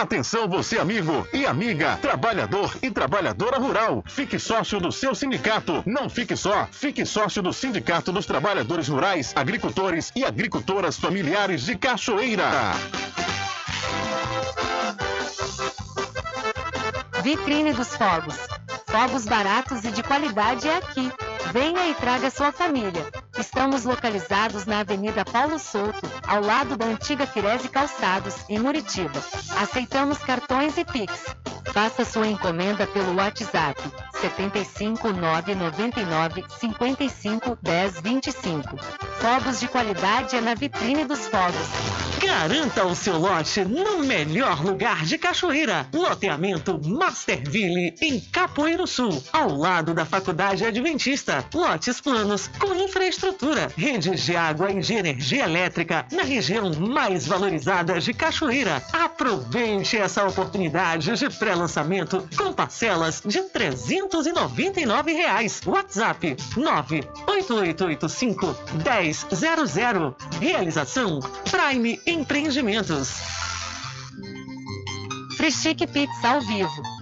Atenção você amigo e amiga, trabalhador e trabalhadora rural. Fique sócio do seu sindicato. Não fique só, fique sócio do Sindicato dos Trabalhadores Rurais, Agricultores e Agricultoras Familiares de Cachoeira. Vitrine dos Fogos. Fogos baratos e de qualidade é aqui. Venha e traga sua família. Estamos localizados na Avenida Paulo Souto, ao lado da antiga Firese Calçados, em Muritiba. Aceitamos cartões e Pix. Faça sua encomenda pelo WhatsApp 75 999 55 10 25. Fogos de qualidade é na Vitrine dos Fogos. Garanta o seu lote no melhor lugar de Cachoeira. Loteamento Masterville, em Capoeiro Sul, ao lado da Faculdade Adventista. Lotes planos com infraestrutura, redes de água e de energia elétrica na região mais valorizada de Cachoeira. Aproveite essa oportunidade de pré-lançamento com parcelas de 399 reais. WhatsApp 98885 1000. Realização Prime Empreendimentos. Freschique Pizza ao vivo,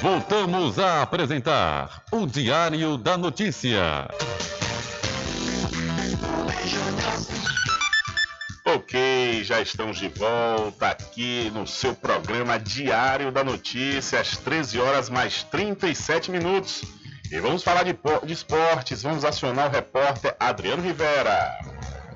Voltamos a apresentar o Diário da Notícia. Ok, já estamos de volta aqui no seu programa Diário da Notícia, às 13 horas mais 37 minutos. E vamos falar de, de esportes, vamos acionar o repórter Adriano Rivera.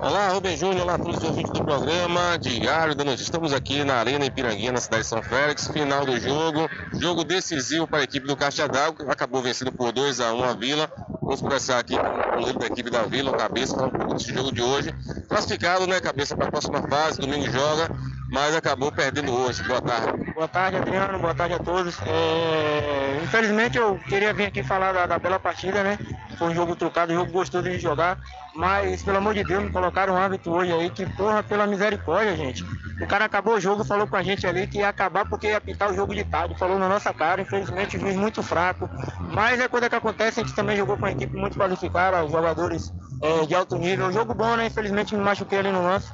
Olá, Rubem Júnior, olá a todos os ouvintes do programa Diário da Notícia. Estamos aqui na Arena Ipiranguinha, na cidade de São Félix, final do jogo, jogo decisivo para a equipe do Caixa d'Água, que acabou vencendo por 2 a 1 a Vila. Vamos conversar aqui com o líder da equipe da Vila, o Cabeça, falar um pouco desse jogo de hoje. Classificado, né, Cabeça, para a próxima fase, domingo joga, mas acabou perdendo hoje. Boa tarde. Boa tarde, Adriano. Boa tarde a todos. É, Infelizmente, eu queria vir aqui falar da, da bela partida, né? Foi um jogo trocado, um jogo gostoso de jogar. Mas, pelo amor de Deus, me colocaram um árbitro hoje aí que, porra, pela misericórdia, gente. O cara acabou o jogo, falou com a gente ali que ia acabar porque ia pintar o jogo de tarde. Falou na nossa cara, infelizmente, juiz muito fraco. Mas é coisa que acontece, a gente também jogou com uma equipe muito qualificada, jogadores é, de alto nível. Jogo bom, né? Infelizmente, me machuquei ali no lance.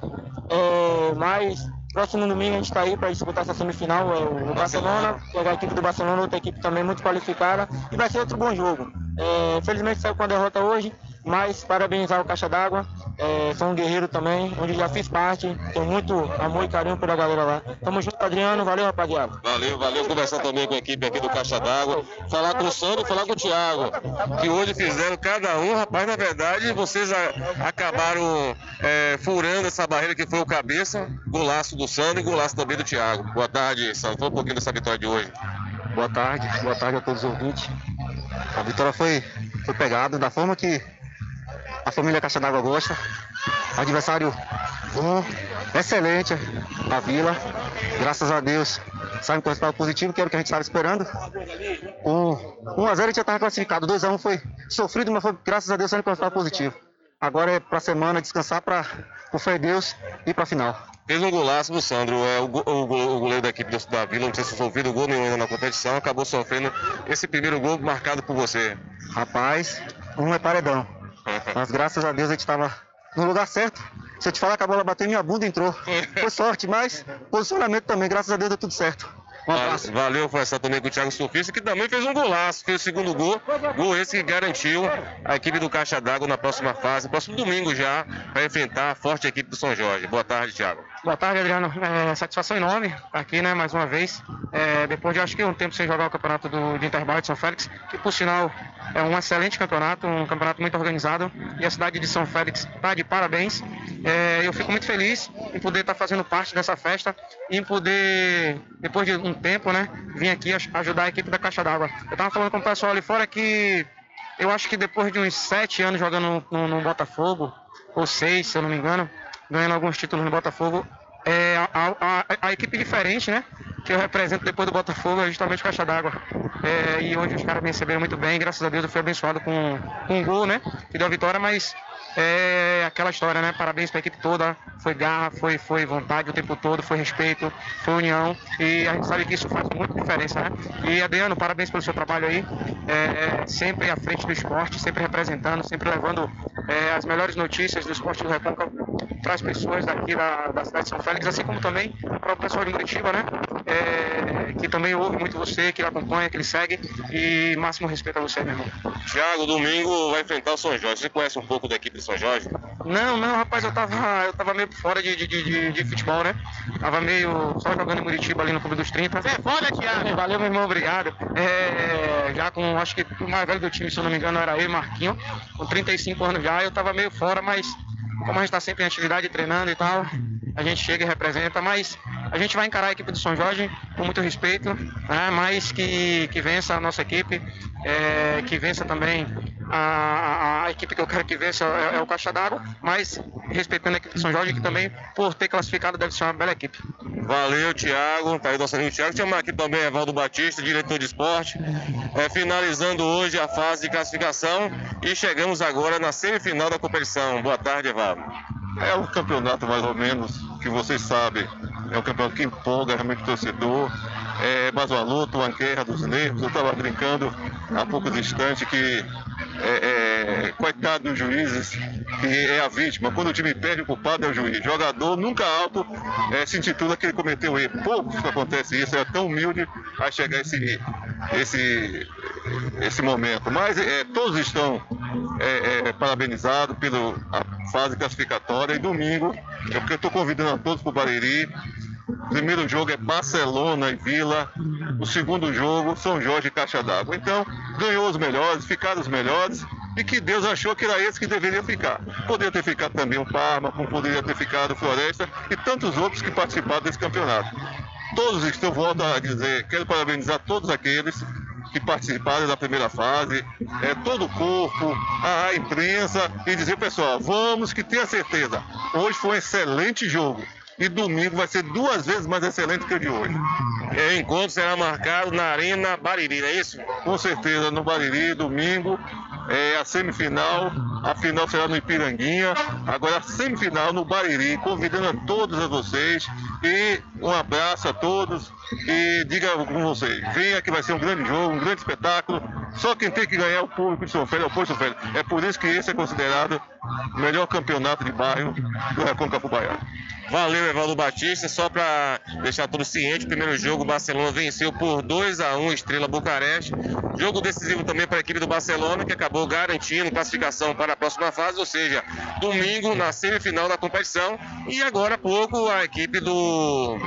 É, mas Próximo domingo a gente está aí para disputar essa semifinal, é o Barcelona, é a equipe do Barcelona, outra equipe também muito qualificada, e vai ser outro bom jogo. É, felizmente saiu com a derrota hoje, mas parabenizar o Caixa d'Água, é, sou um guerreiro também, onde já fiz parte, tenho muito amor e carinho pela galera lá. Tamo junto, Adriano, valeu rapaziada. Valeu, valeu. Conversar também com a equipe aqui do Caixa d'Água, falar com o Sandro e falar com o Thiago, que hoje fizeram cada um, rapaz, na verdade, vocês a- acabaram é, furando essa barreira que foi o cabeça, golaço do Sandro e golaço também do Thiago. Boa tarde, Sandro. Fala um pouquinho dessa vitória de hoje. Boa tarde, boa tarde a todos os ouvintes. A vitória foi, foi pegada da forma que a família Caixa d'Água gosta. Adversário bom, excelente, a Vila. Graças a Deus, sai um resultado positivo, que era o que a gente estava esperando. Com 1x0 a gente já estava classificado, 2x1 foi sofrido, mas foi, graças a Deus, saindo com resultado positivo. Agora é pra semana descansar para com fé em Deus e pra final. Fez um golaço do Sandro, é, o, o o goleiro da equipe do- da Vila, não tinha sofrido gol nenhum ainda na competição, acabou sofrendo esse primeiro gol marcado por você. Rapaz, um é paredão. Mas graças a Deus a gente estava no lugar certo. Se eu te falar que a bola bateu minha bunda, entrou. Foi sorte, mas posicionamento também, graças a Deus deu tudo certo. Um abraço. Valeu, conversar também com o Thiago Sofista, que também fez um golaço, fez o segundo gol, gol esse que garantiu a equipe do Caixa d'Água na próxima fase, próximo domingo já, para enfrentar a forte equipe do São Jorge. Boa tarde, Thiago. Boa tarde, Adriano. É, satisfação enorme estar aqui, né, mais uma vez. É, depois de acho que um tempo sem jogar o campeonato do, de Interbairro de São Félix, que por sinal é um excelente campeonato, um campeonato muito organizado. E a cidade de São Félix está de parabéns. É, eu fico muito feliz em poder estar fazendo parte dessa festa e em poder, depois de um tempo, né, vir aqui aj- ajudar a equipe da Caixa d'Água. Eu estava falando com o pessoal ali fora que eu acho que depois de uns sete anos jogando no, no Botafogo, ou seis, se eu não me engano, ganhando alguns títulos no Botafogo, é a, a- a- equipe diferente, né? Que eu represento depois do Botafogo é justamente Caixa d'Água. É, e hoje os caras me receberam muito bem, graças a Deus eu fui abençoado com, com um gol, né? Que deu a vitória, mas é aquela história, né? Parabéns para a equipe toda. Foi garra, foi, foi vontade o tempo todo, foi respeito, foi união. E a gente sabe que isso faz muita diferença, né? E Adriano, parabéns pelo seu trabalho aí. É, sempre à frente do esporte, sempre representando, sempre levando é, as melhores notícias do esporte do Recôncavo para as pessoas daqui da, da cidade de São Félix, assim como também para o pessoal de Curitiba, né? É, que também ouve muito você, que acompanha, que ele segue. E máximo respeito a você, meu irmão. Thiago, domingo vai enfrentar o São Jorge. Você conhece um pouco da equipe do São Jorge? Não, não, rapaz, eu tava, eu tava meio fora de, de, de, de futebol, né? Tava meio só jogando em Muritiba ali no Clube dos 30. Você é foda, Thiago. Valeu, meu irmão, obrigado. É, já com, acho que o mais velho do time, se eu não me engano, era eu e Marquinho, com 35 anos já, eu tava meio fora, mas como a gente tá sempre em atividade, treinando e tal, a gente chega e representa, mas a gente vai encarar a equipe do São Jorge com muito respeito, né? mas que, que vença a nossa equipe, é, que vença também a, a, a, equipe que eu quero que vença é, é o Caixa d'Água, mas respeitando a equipe do São Jorge, que também, por ter classificado, deve ser uma bela equipe. Valeu, Thiago. Tá aí nosso amigo Thiago. Chamar aqui também Evaldo Batista, diretor de esporte. É, finalizando hoje a fase de classificação e chegamos agora na semifinal da competição. Boa tarde, Evaldo. É um campeonato mais ou menos que vocês sabem. É um campeonato que empolga realmente o torcedor. É mais uma luta, uma guerra dos nervos. Eu estava brincando há poucos instantes que é, é, coitado dos juízes, que é a vítima. Quando o time perde, o culpado é o juiz. Jogador nunca alto é, se intitula que ele cometeu erro. Poucos que acontece isso, é tão humilde a chegar esse, esse, esse momento. Mas é, todos estão é, é, parabenizados pela fase classificatória e domingo, é porque eu estou convidando a todos para o Bariri. O primeiro jogo é Barcelona e Vila. O segundo jogo, São Jorge e Caixa d'Água. Então, ganhou os melhores, ficaram os melhores. E que Deus achou que era esse que deveria ficar. Poderia ter ficado também o Parma, como poderia ter ficado o Floresta e tantos outros que participaram desse campeonato. Todos estão, volto a dizer, quero parabenizar todos aqueles que participaram da primeira fase, é, todo o corpo, a, imprensa, e dizer, pessoal, vamos que tenha certeza, hoje foi um excelente jogo e domingo vai ser duas vezes mais excelente que o de hoje. O encontro será marcado na Arena Bariri, é isso? Com certeza, no Bariri, domingo. É a semifinal, a final será no Ipiranguinha, agora a semifinal no Bariri, convidando a todos a vocês e um abraço a todos e diga com vocês, venha que vai ser um grande jogo, um grande espetáculo, só quem tem que ganhar é o público de São Félix, é o povo de São Félix. É por isso que esse é considerado o melhor campeonato de bairro do Recôncavo Baiano. Valeu, Evaldo Batista. Só para deixar tudo ciente, primeiro jogo o Barcelona venceu por 2 a 1 Estrela Bucareste. Jogo decisivo também para a equipe do Barcelona, que acabou garantindo classificação para a próxima fase, ou seja, domingo na semifinal da competição. E agora há pouco a equipe do,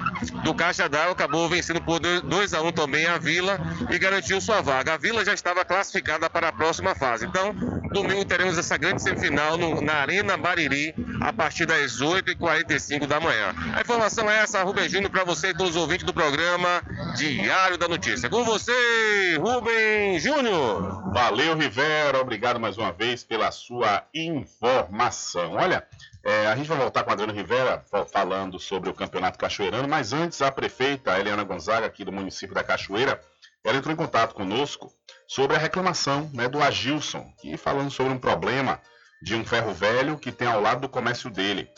do Caixa d'Água acabou vencendo por 2 a 1 também a Vila e garantiu sua vaga. A Vila já estava classificada para a próxima fase. Então, domingo teremos essa grande semifinal no, na Arena Bariri a partir das 8h45 da manhã. A informação é essa, Rubem Júnior, para você e todos os ouvintes do programa Diário da Notícia. Com você, Rubem Júnior. Valeu, Rivera. Obrigado mais uma vez pela sua informação. Olha, é, a gente vai voltar com a Adriana Rivera falando sobre o Campeonato Cachoeirano, mas antes a prefeita Eliana Gonzaga, aqui do município da Cachoeira, ela entrou em contato conosco sobre a reclamação né, do Agilson, e falando sobre um problema de um ferro velho que tem ao lado do comércio dele.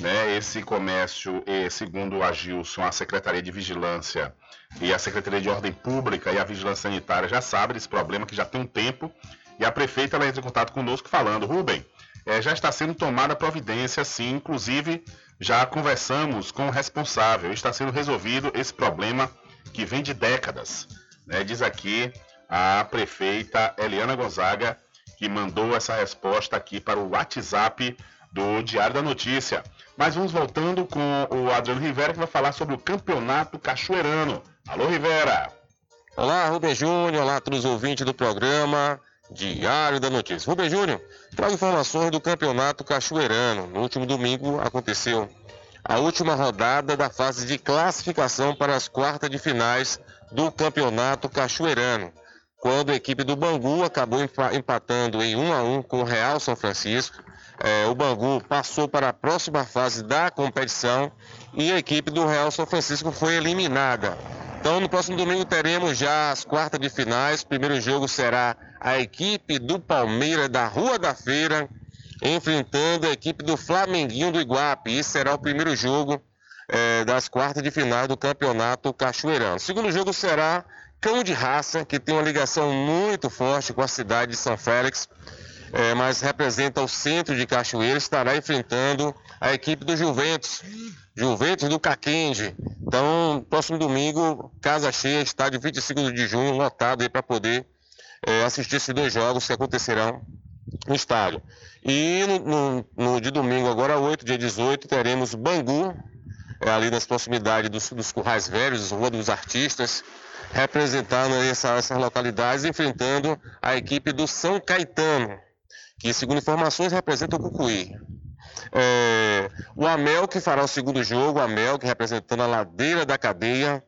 Né? Esse comércio, segundo o Agilson, a Secretaria de Vigilância e a Secretaria de Ordem Pública e a Vigilância Sanitária já sabem desse problema que já tem um tempo. E a prefeita ela entra em contato conosco falando, Rubem, é, já está sendo tomada providência, sim, inclusive já conversamos com o responsável, está sendo resolvido esse problema que vem de décadas. Né? Diz aqui a prefeita Eliana Gonzaga, que mandou essa resposta aqui para o WhatsApp do Diário da Notícia. Mas vamos voltando com o Adriano Rivera, que vai falar sobre o Campeonato Cachoeirano. Alô, Rivera! Olá, Rubem Júnior, olá a todos os ouvintes do programa Diário da Notícia. Rubem Júnior, trago informações do Campeonato Cachoeirano. No último domingo aconteceu a última rodada da fase de classificação para as quartas de finais do Campeonato Cachoeirano, quando a equipe do Bangu acabou empatando em 1 a 1 com o Real São Francisco é, o Bangu passou para a próxima fase da competição e a equipe do Real São Francisco foi eliminada. Então, no próximo domingo teremos já as quartas de finais. O primeiro jogo será a equipe do Palmeiras da Rua da Feira enfrentando a equipe do Flamenguinho do Iguape. Esse será o primeiro jogo é, das quartas de final do Campeonato Cachoeirão. O segundo jogo será Cão de Raça, que tem uma ligação muito forte com a cidade de São Félix é, mas representa o centro de Cachoeira, estará enfrentando a equipe do Juventus. Juventus do Caquende. Então, próximo domingo, casa cheia, estádio 25 de junho, lotado para poder é, assistir esses dois jogos que acontecerão no estádio. E no, no, no de domingo, agora 8, dia 18, teremos Bangu, é, ali nas proximidades dos, dos Currais Velhos, Rua dos Artistas, representando essa, essas localidades, enfrentando a equipe do São Caetano, que, segundo informações, representa o Cucuí. É, o Amel, que fará o segundo jogo, o Amel, que representando a ladeira da cadeia,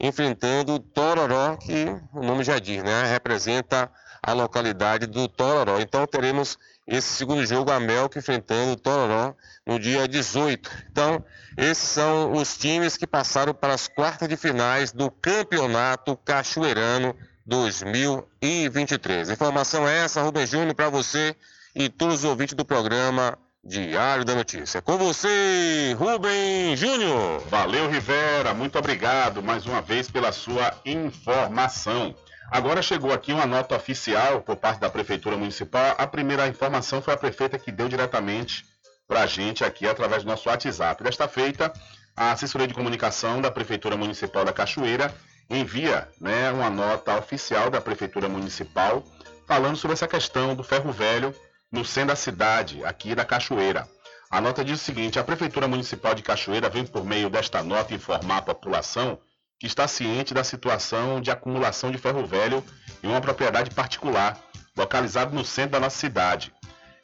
enfrentando o Tororó, que o nome já diz, né? Representa a localidade do Tororó. Então teremos esse segundo jogo, a Melk enfrentando o Tororó no dia 18. Então, esses são os times que passaram para as quartas de finais do Campeonato Cachoeirano 2023. Informação é essa, Rubem Júnior, para você e todos os ouvintes do programa Diário da Notícia. Com você, Rubem Júnior. Valeu, Rivera. Muito obrigado mais uma vez pela sua informação. Agora chegou aqui uma nota oficial por parte da Prefeitura Municipal. A primeira informação foi a prefeita que deu diretamente para a gente aqui através do nosso WhatsApp. Desta feita, a assessoria de comunicação da Prefeitura Municipal da Cachoeira envia né, uma nota oficial da Prefeitura Municipal falando sobre essa questão do ferro velho no centro da cidade, aqui da Cachoeira. A nota diz o seguinte: a Prefeitura Municipal de Cachoeira vem por meio desta nota informar a população que está ciente da situação de acumulação de ferro velho em uma propriedade particular, localizado no centro da nossa cidade.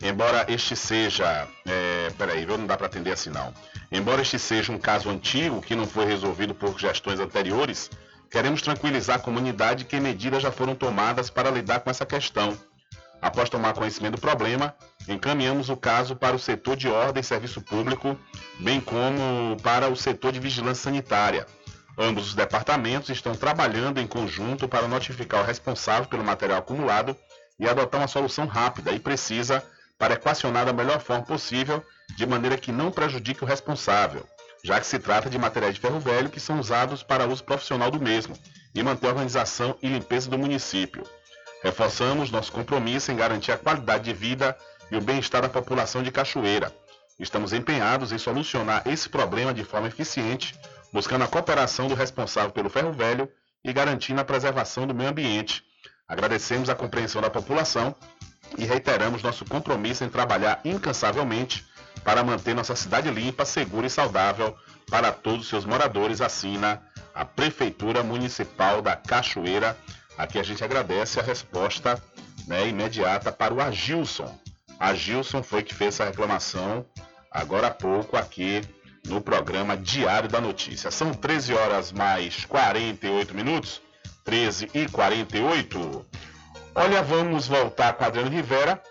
Embora este seja. É, peraí, não dá para atender assim não. Embora este seja um caso antigo que não foi resolvido por gestões anteriores, queremos tranquilizar a comunidade que medidas já foram tomadas para lidar com essa questão. Após tomar conhecimento do problema, encaminhamos o caso para o setor de ordem e serviço público, bem como para o setor de vigilância sanitária Ambos os departamentos estão trabalhando em conjunto para notificar o responsável pelo material acumulado e adotar uma solução rápida e precisa para equacionar da melhor forma possível, de maneira que não prejudique o responsável, já que se trata de materiais de ferro velho que são usados para uso profissional do mesmo e manter a organização e limpeza do município. Reforçamos nosso compromisso em garantir a qualidade de vida e o bem-estar da população de Cachoeira. Estamos empenhados em solucionar esse problema de forma eficiente buscando a cooperação do responsável pelo ferro velho e garantindo a preservação do meio ambiente. Agradecemos a compreensão da população e reiteramos nosso compromisso em trabalhar incansavelmente para manter nossa cidade limpa, segura e saudável para todos os seus moradores, assina a Prefeitura Municipal da Cachoeira. Aqui a gente agradece a resposta né, imediata para o Agilson. Agilson foi que fez essa reclamação agora há pouco aqui no programa Diário da Notícia. São 13 horas mais 48 minutos, 13 e 48. Olha, vamos voltar com Adriano Rivera,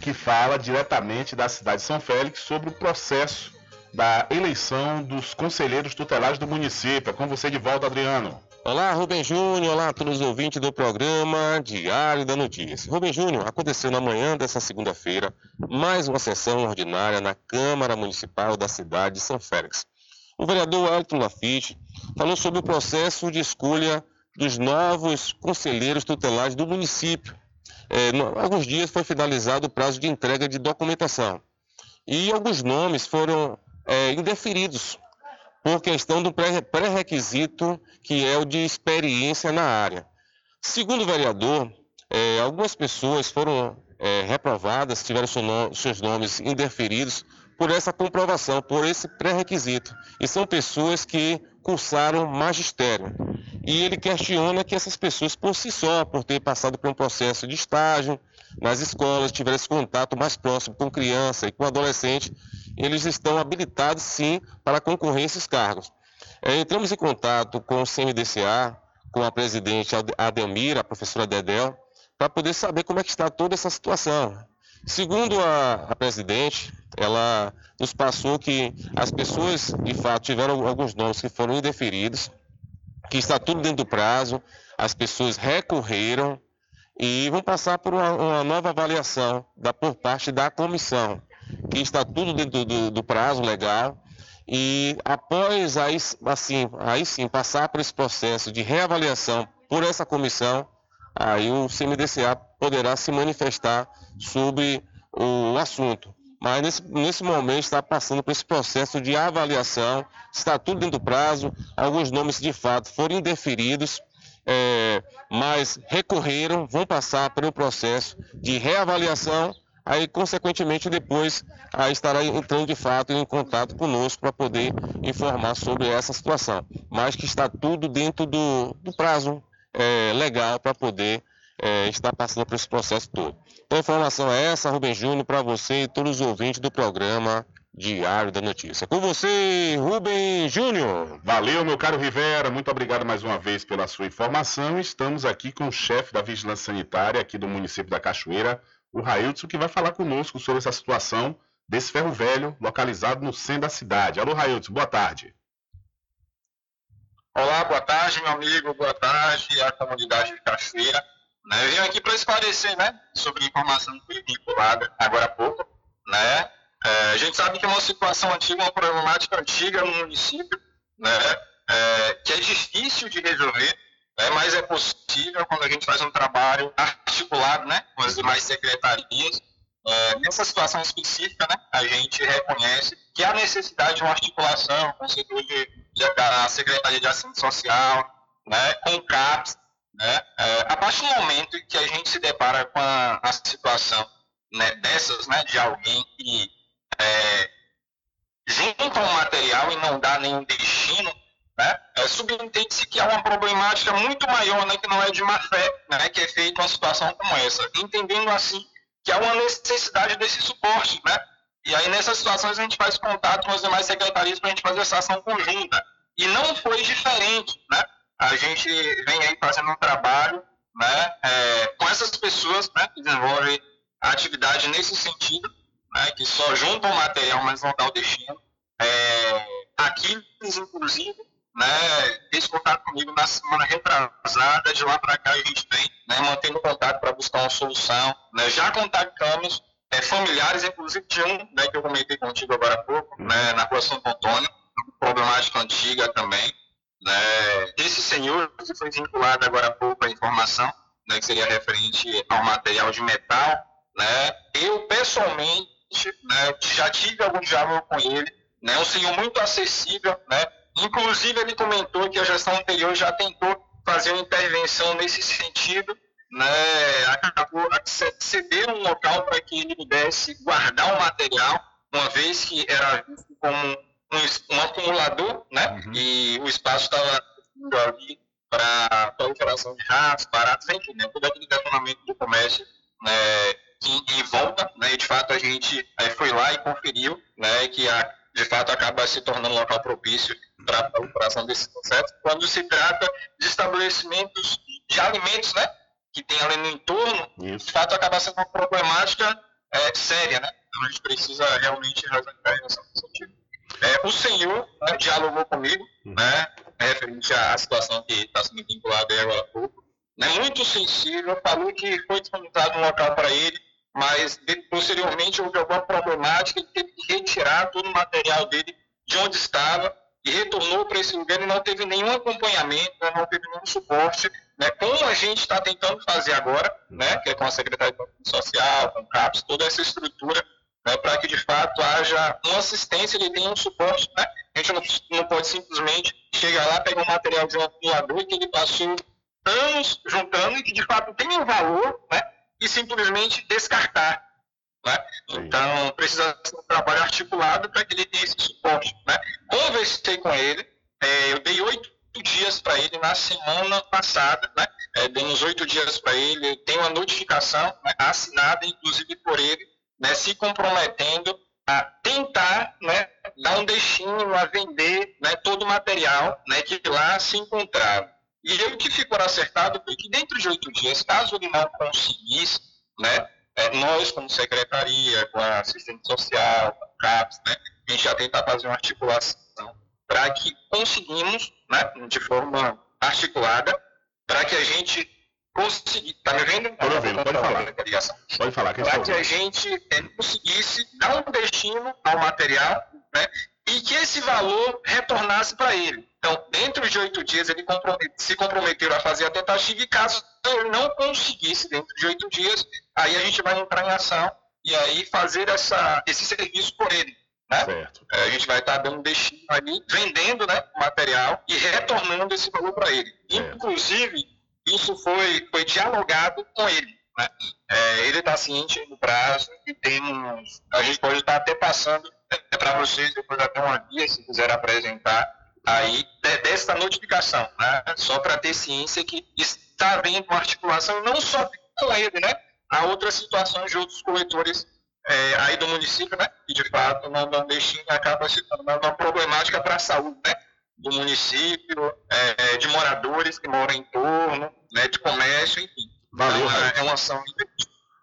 que fala diretamente da cidade de São Félix sobre o processo da eleição dos conselheiros tutelares do município. É com você de volta, Adriano. Olá, Rubem Júnior. Olá a todos os ouvintes do programa Diário da Notícia. Rubem Júnior, aconteceu na manhã dessa segunda-feira mais uma sessão ordinária na Câmara Municipal da cidade de São Félix. O vereador Elton Lafitte falou sobre o processo de escolha dos novos conselheiros tutelares do município. É, há alguns dias foi finalizado o prazo de entrega de documentação e alguns nomes foram é, indeferidos por questão do pré-requisito que é o de experiência na área. Segundo o vereador, é, algumas pessoas foram é, reprovadas, tiveram seu seus nomes indeferidos por essa comprovação, por esse pré-requisito. E são pessoas que cursaram magistério. E ele questiona que essas pessoas, por si só, por ter passado por um processo de estágio nas escolas, tiveram esse contato mais próximo com criança e com adolescente, eles estão habilitados sim para concorrer esses cargos. É, entramos em contato com o CMDCA, com a presidente Adelmira, a professora Dedel, para poder saber como é que está toda essa situação. Segundo a, a, presidente, ela nos passou que as pessoas, de fato, tiveram alguns nomes que foram indeferidos, que está tudo dentro do prazo, as pessoas recorreram e vão passar por uma, uma nova avaliação da, por parte da comissão que está tudo dentro do, do prazo legal. E após aí, assim, aí sim passar por esse processo de reavaliação por essa comissão, aí o CMDCA poderá se manifestar sobre o assunto. Mas nesse, nesse momento está passando por esse processo de avaliação, está tudo dentro do prazo, alguns nomes de fato foram indeferidos, é, mas recorreram, vão passar pelo processo de reavaliação aí consequentemente depois aí estará entrando de fato em contato conosco para poder informar sobre essa situação. Mas que está tudo dentro do, do prazo é, legal para poder é, estar passando por esse processo todo. Então a informação é essa, Rubem Júnior, para você e todos os ouvintes do programa Diário da Notícia. Com você, Rubem Júnior. Valeu, meu caro Rivera. Muito obrigado mais uma vez pela sua informação. Estamos aqui com o chefe da Vigilância Sanitária aqui do município da Cachoeira, o Railton, que vai falar conosco sobre essa situação desse ferro velho localizado no centro da cidade. Alô, Railton, boa tarde. Olá, boa tarde, meu amigo, boa tarde à comunidade de Cachoeira. Eu vim aqui para esclarecer né, sobre a informação que foi vinculada agora há pouco, né, é, a gente sabe que é uma situação antiga, uma problemática antiga no município, né, é, que é difícil de resolver, né, mas é possível quando a gente faz um trabalho articulado né, com as demais secretarias. É, nessa situação específica, né, a gente reconhece que há necessidade de uma articulação com o setor de, de Secretaria de Assistência Social, né, com o CAPS. Né, é, a partir do momento que a gente se depara com a, a situação né, dessas, né, de alguém que é, junta um material e não dá nenhum destino, né, é, subentende-se que há uma problemática muito maior, né, que não é de má fé, né, que é feita uma situação como essa, entendendo assim que há uma necessidade desse suporte, né, e aí nessas situações a gente faz contato com as demais secretarias para a gente fazer essa ação conjunta, e não foi diferente, né, a gente vem aí fazendo um trabalho, né, é, com essas pessoas, né, que desenvolvem a atividade nesse sentido, né, que só juntam material, mas não dá o destino. É, aqui, inclusive, né, fez contato comigo na semana retrasada, de lá para cá a gente vem né, mantendo contato para buscar uma solução. Né, já contactamos é, familiares, inclusive de um né, que eu comentei contigo agora há pouco, né, na rua Santo Antônio, problemática antiga também. Né, esse senhor que foi vinculado agora há pouco à informação, né, que seria referente ao material de metal, né, eu pessoalmente né, já tive algum diálogo com ele, né, um senhor muito acessível, né, inclusive ele comentou que a gestão anterior já tentou fazer uma intervenção nesse sentido, né, acabou ceder um local para que ele pudesse guardar o material, uma vez que era visto como um, um acumulador, né, uhum. e o espaço estava ali para proliferação de ratos, baratos, enfim, né, todo aquele detonamento do comércio né, em, em volta, né, e de fato a gente é, foi lá e conferiu né, que a, de fato acaba se tornando um local propício para a proliferação desses insetos, quando se trata de estabelecimentos de alimentos, né, que tem ali no entorno, Isso. de fato acaba sendo uma problemática é, séria, né, então a gente precisa realmente resolver nesse sentido. É, o senhor né, dialogou comigo, uhum. né, referente à situação que está sendo vinculada agora há pouco, né, muito sensível, falou que foi disponibilizado um local para ele, mas posteriormente houve alguma problemática, ele teve que retirar todo o material dele de onde estava e retornou para esse lugar e não teve nenhum acompanhamento, né, não teve nenhum suporte, né, como a gente está tentando fazer agora, né, que é com a Secretaria Social, com o CAPS, toda essa estrutura, né, para que de fato haja uma assistência, ele tenha um suporte, né, a gente não, não pode simplesmente chegar lá, pegar um material de um acumulador que ele passou anos juntando e que de fato tem um valor, né, e simplesmente descartar. Né? Então, precisa ser um trabalho articulado para que ele tenha esse suporte. Né? Conversei com ele, é, eu dei oito dias para ele na semana passada, né? é, demos oito dias para ele, tem uma notificação né, assinada, inclusive por ele, né, se comprometendo a tentar né, dar um destino, a vender né, todo o material né, que lá se encontrava. E o que ficou acertado foi que dentro de oito dias, caso ele não conseguisse, né, é, nós como secretaria, com a assistente social, com o CAPS, né, a gente já tentar fazer uma articulação para que conseguimos, né, de forma articulada, para que a gente conseguisse, tá me vendo? Me pode falar. Pode falar. Para que a gente é, conseguisse dar um destino ao material, né, e que esse valor retornasse para ele. Então, dentro de oito dias, ele se comprometeu a fazer a tentativa e caso ele não conseguisse dentro de oito dias, aí a gente vai entrar em ação e aí fazer essa, esse serviço por ele. Né? Certo. É, a gente vai estar dando destino ali, vendendo né, o material e retornando esse valor para ele. Certo. Inclusive, isso foi, foi dialogado com ele. né? É, ele está ciente do prazo e temos, a gente pode estar até passando é, para vocês depois até uma guia, se quiser apresentar aí de, desta notificação, né? Só para ter ciência que está havendo uma articulação não só com ele, né? Há outras situações de outros coletores é, aí do município, né? E de fato não, não deixem, acaba se tornando uma problemática para a saúde, né? Do município, é, de moradores que moram em torno, né? De comércio, enfim. Valeu, Então, é, é uma ação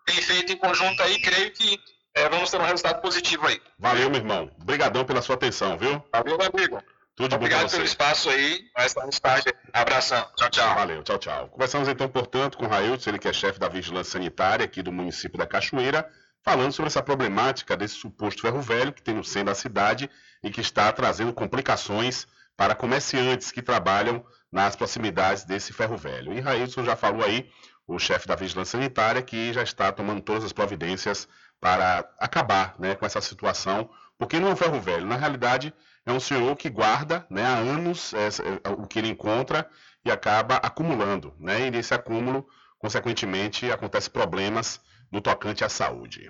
bem feita em conjunto aí, creio que é, vamos ter um resultado positivo aí. Valeu, meu irmão. Obrigadão pela sua atenção, viu? Valeu, meu amigo. Tudo de bom Obrigado você. pelo espaço aí. Nós estamos tarde. Abração. Tchau, tchau. Valeu, tchau, tchau. Conversamos então, portanto, com o Railton, ele que é chefe da Vigilância Sanitária aqui do município da Cachoeira, falando sobre essa problemática desse suposto ferro velho que tem no centro da cidade e que está trazendo complicações para comerciantes que trabalham nas proximidades desse ferro velho. E Railton já falou aí, o chefe da Vigilância Sanitária, que já está tomando todas as providências para acabar né, com essa situação, porque não é um ferro velho, na realidade é um senhor que guarda né, há anos é, o que ele encontra e acaba acumulando. Né, e nesse acúmulo, consequentemente, acontecem problemas no tocante à saúde.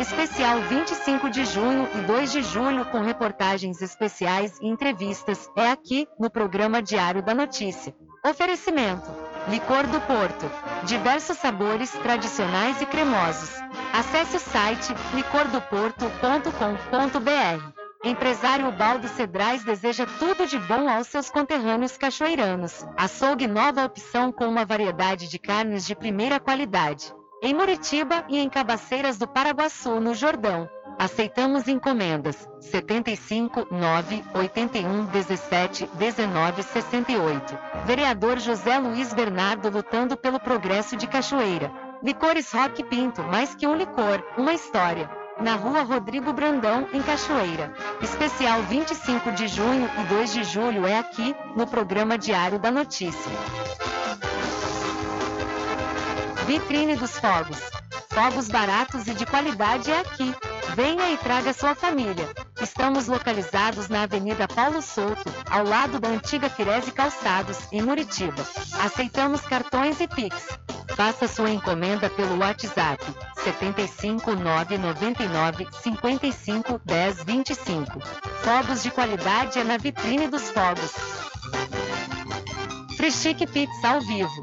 Especial 25 de junho e 2 de julho com reportagens especiais e entrevistas é aqui no programa Diário da Notícia. Oferecimento: Licor do Porto. Diversos sabores tradicionais e cremosos. Acesse o site licordoporto.com.br. Empresário Baldo Cedrais deseja tudo de bom aos seus conterrâneos cachoeiranos. Açougue nova opção com uma variedade de carnes de primeira qualidade. Em Muritiba e em Cabaceiras do Paraguaçu, no Jordão. Aceitamos encomendas 75 9 81 17 19 68. Vereador José Luiz Bernardo lutando pelo progresso de Cachoeira. Licores Rock Pinto, mais que um licor, uma história. Na rua Rodrigo Brandão, em Cachoeira. Especial 25 de junho e 2 de julho é aqui, no programa Diário da Notícia. Vitrine dos Fogos. Fogos baratos e de qualidade é aqui. Venha e traga sua família. Estamos localizados na Avenida Paulo Souto, ao lado da antiga Firese Calçados, em Muritiba. Aceitamos cartões e Pix. Faça sua encomenda pelo WhatsApp 75 999 55 10 25. Fogos de qualidade é na Vitrine dos Fogos. Frechique Pizza ao vivo,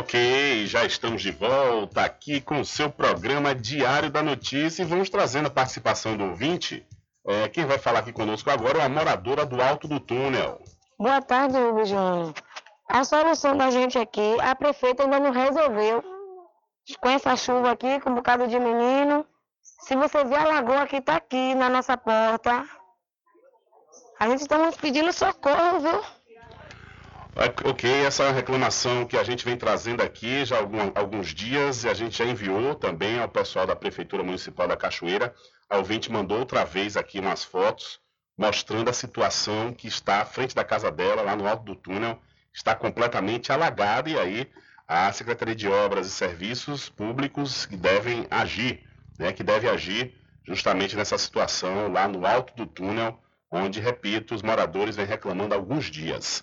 Ok, já estamos de volta aqui com o seu programa Diário da Notícia e vamos trazendo a participação do ouvinte. É, quem vai falar aqui conosco agora é a moradora do Alto do Túnel. Boa tarde, Rubens Júnior. A solução da gente aqui, a prefeita ainda não resolveu. Com essa chuva aqui, com um bocado de menino. Se você ver a lagoa que está aqui na nossa porta, a gente estamos pedindo socorro, viu? Ok, essa é uma reclamação que a gente vem trazendo aqui já há algum- alguns dias e a gente já enviou também ao pessoal da Prefeitura Municipal da Cachoeira. A ouvinte mandou outra vez aqui umas fotos mostrando a situação que está à frente da casa dela, lá no alto do túnel, está completamente alagada e aí a Secretaria de Obras e Serviços Públicos que devem agir, né, que deve agir justamente nessa situação lá no alto do túnel, onde, repito, os moradores vêm reclamando há alguns dias.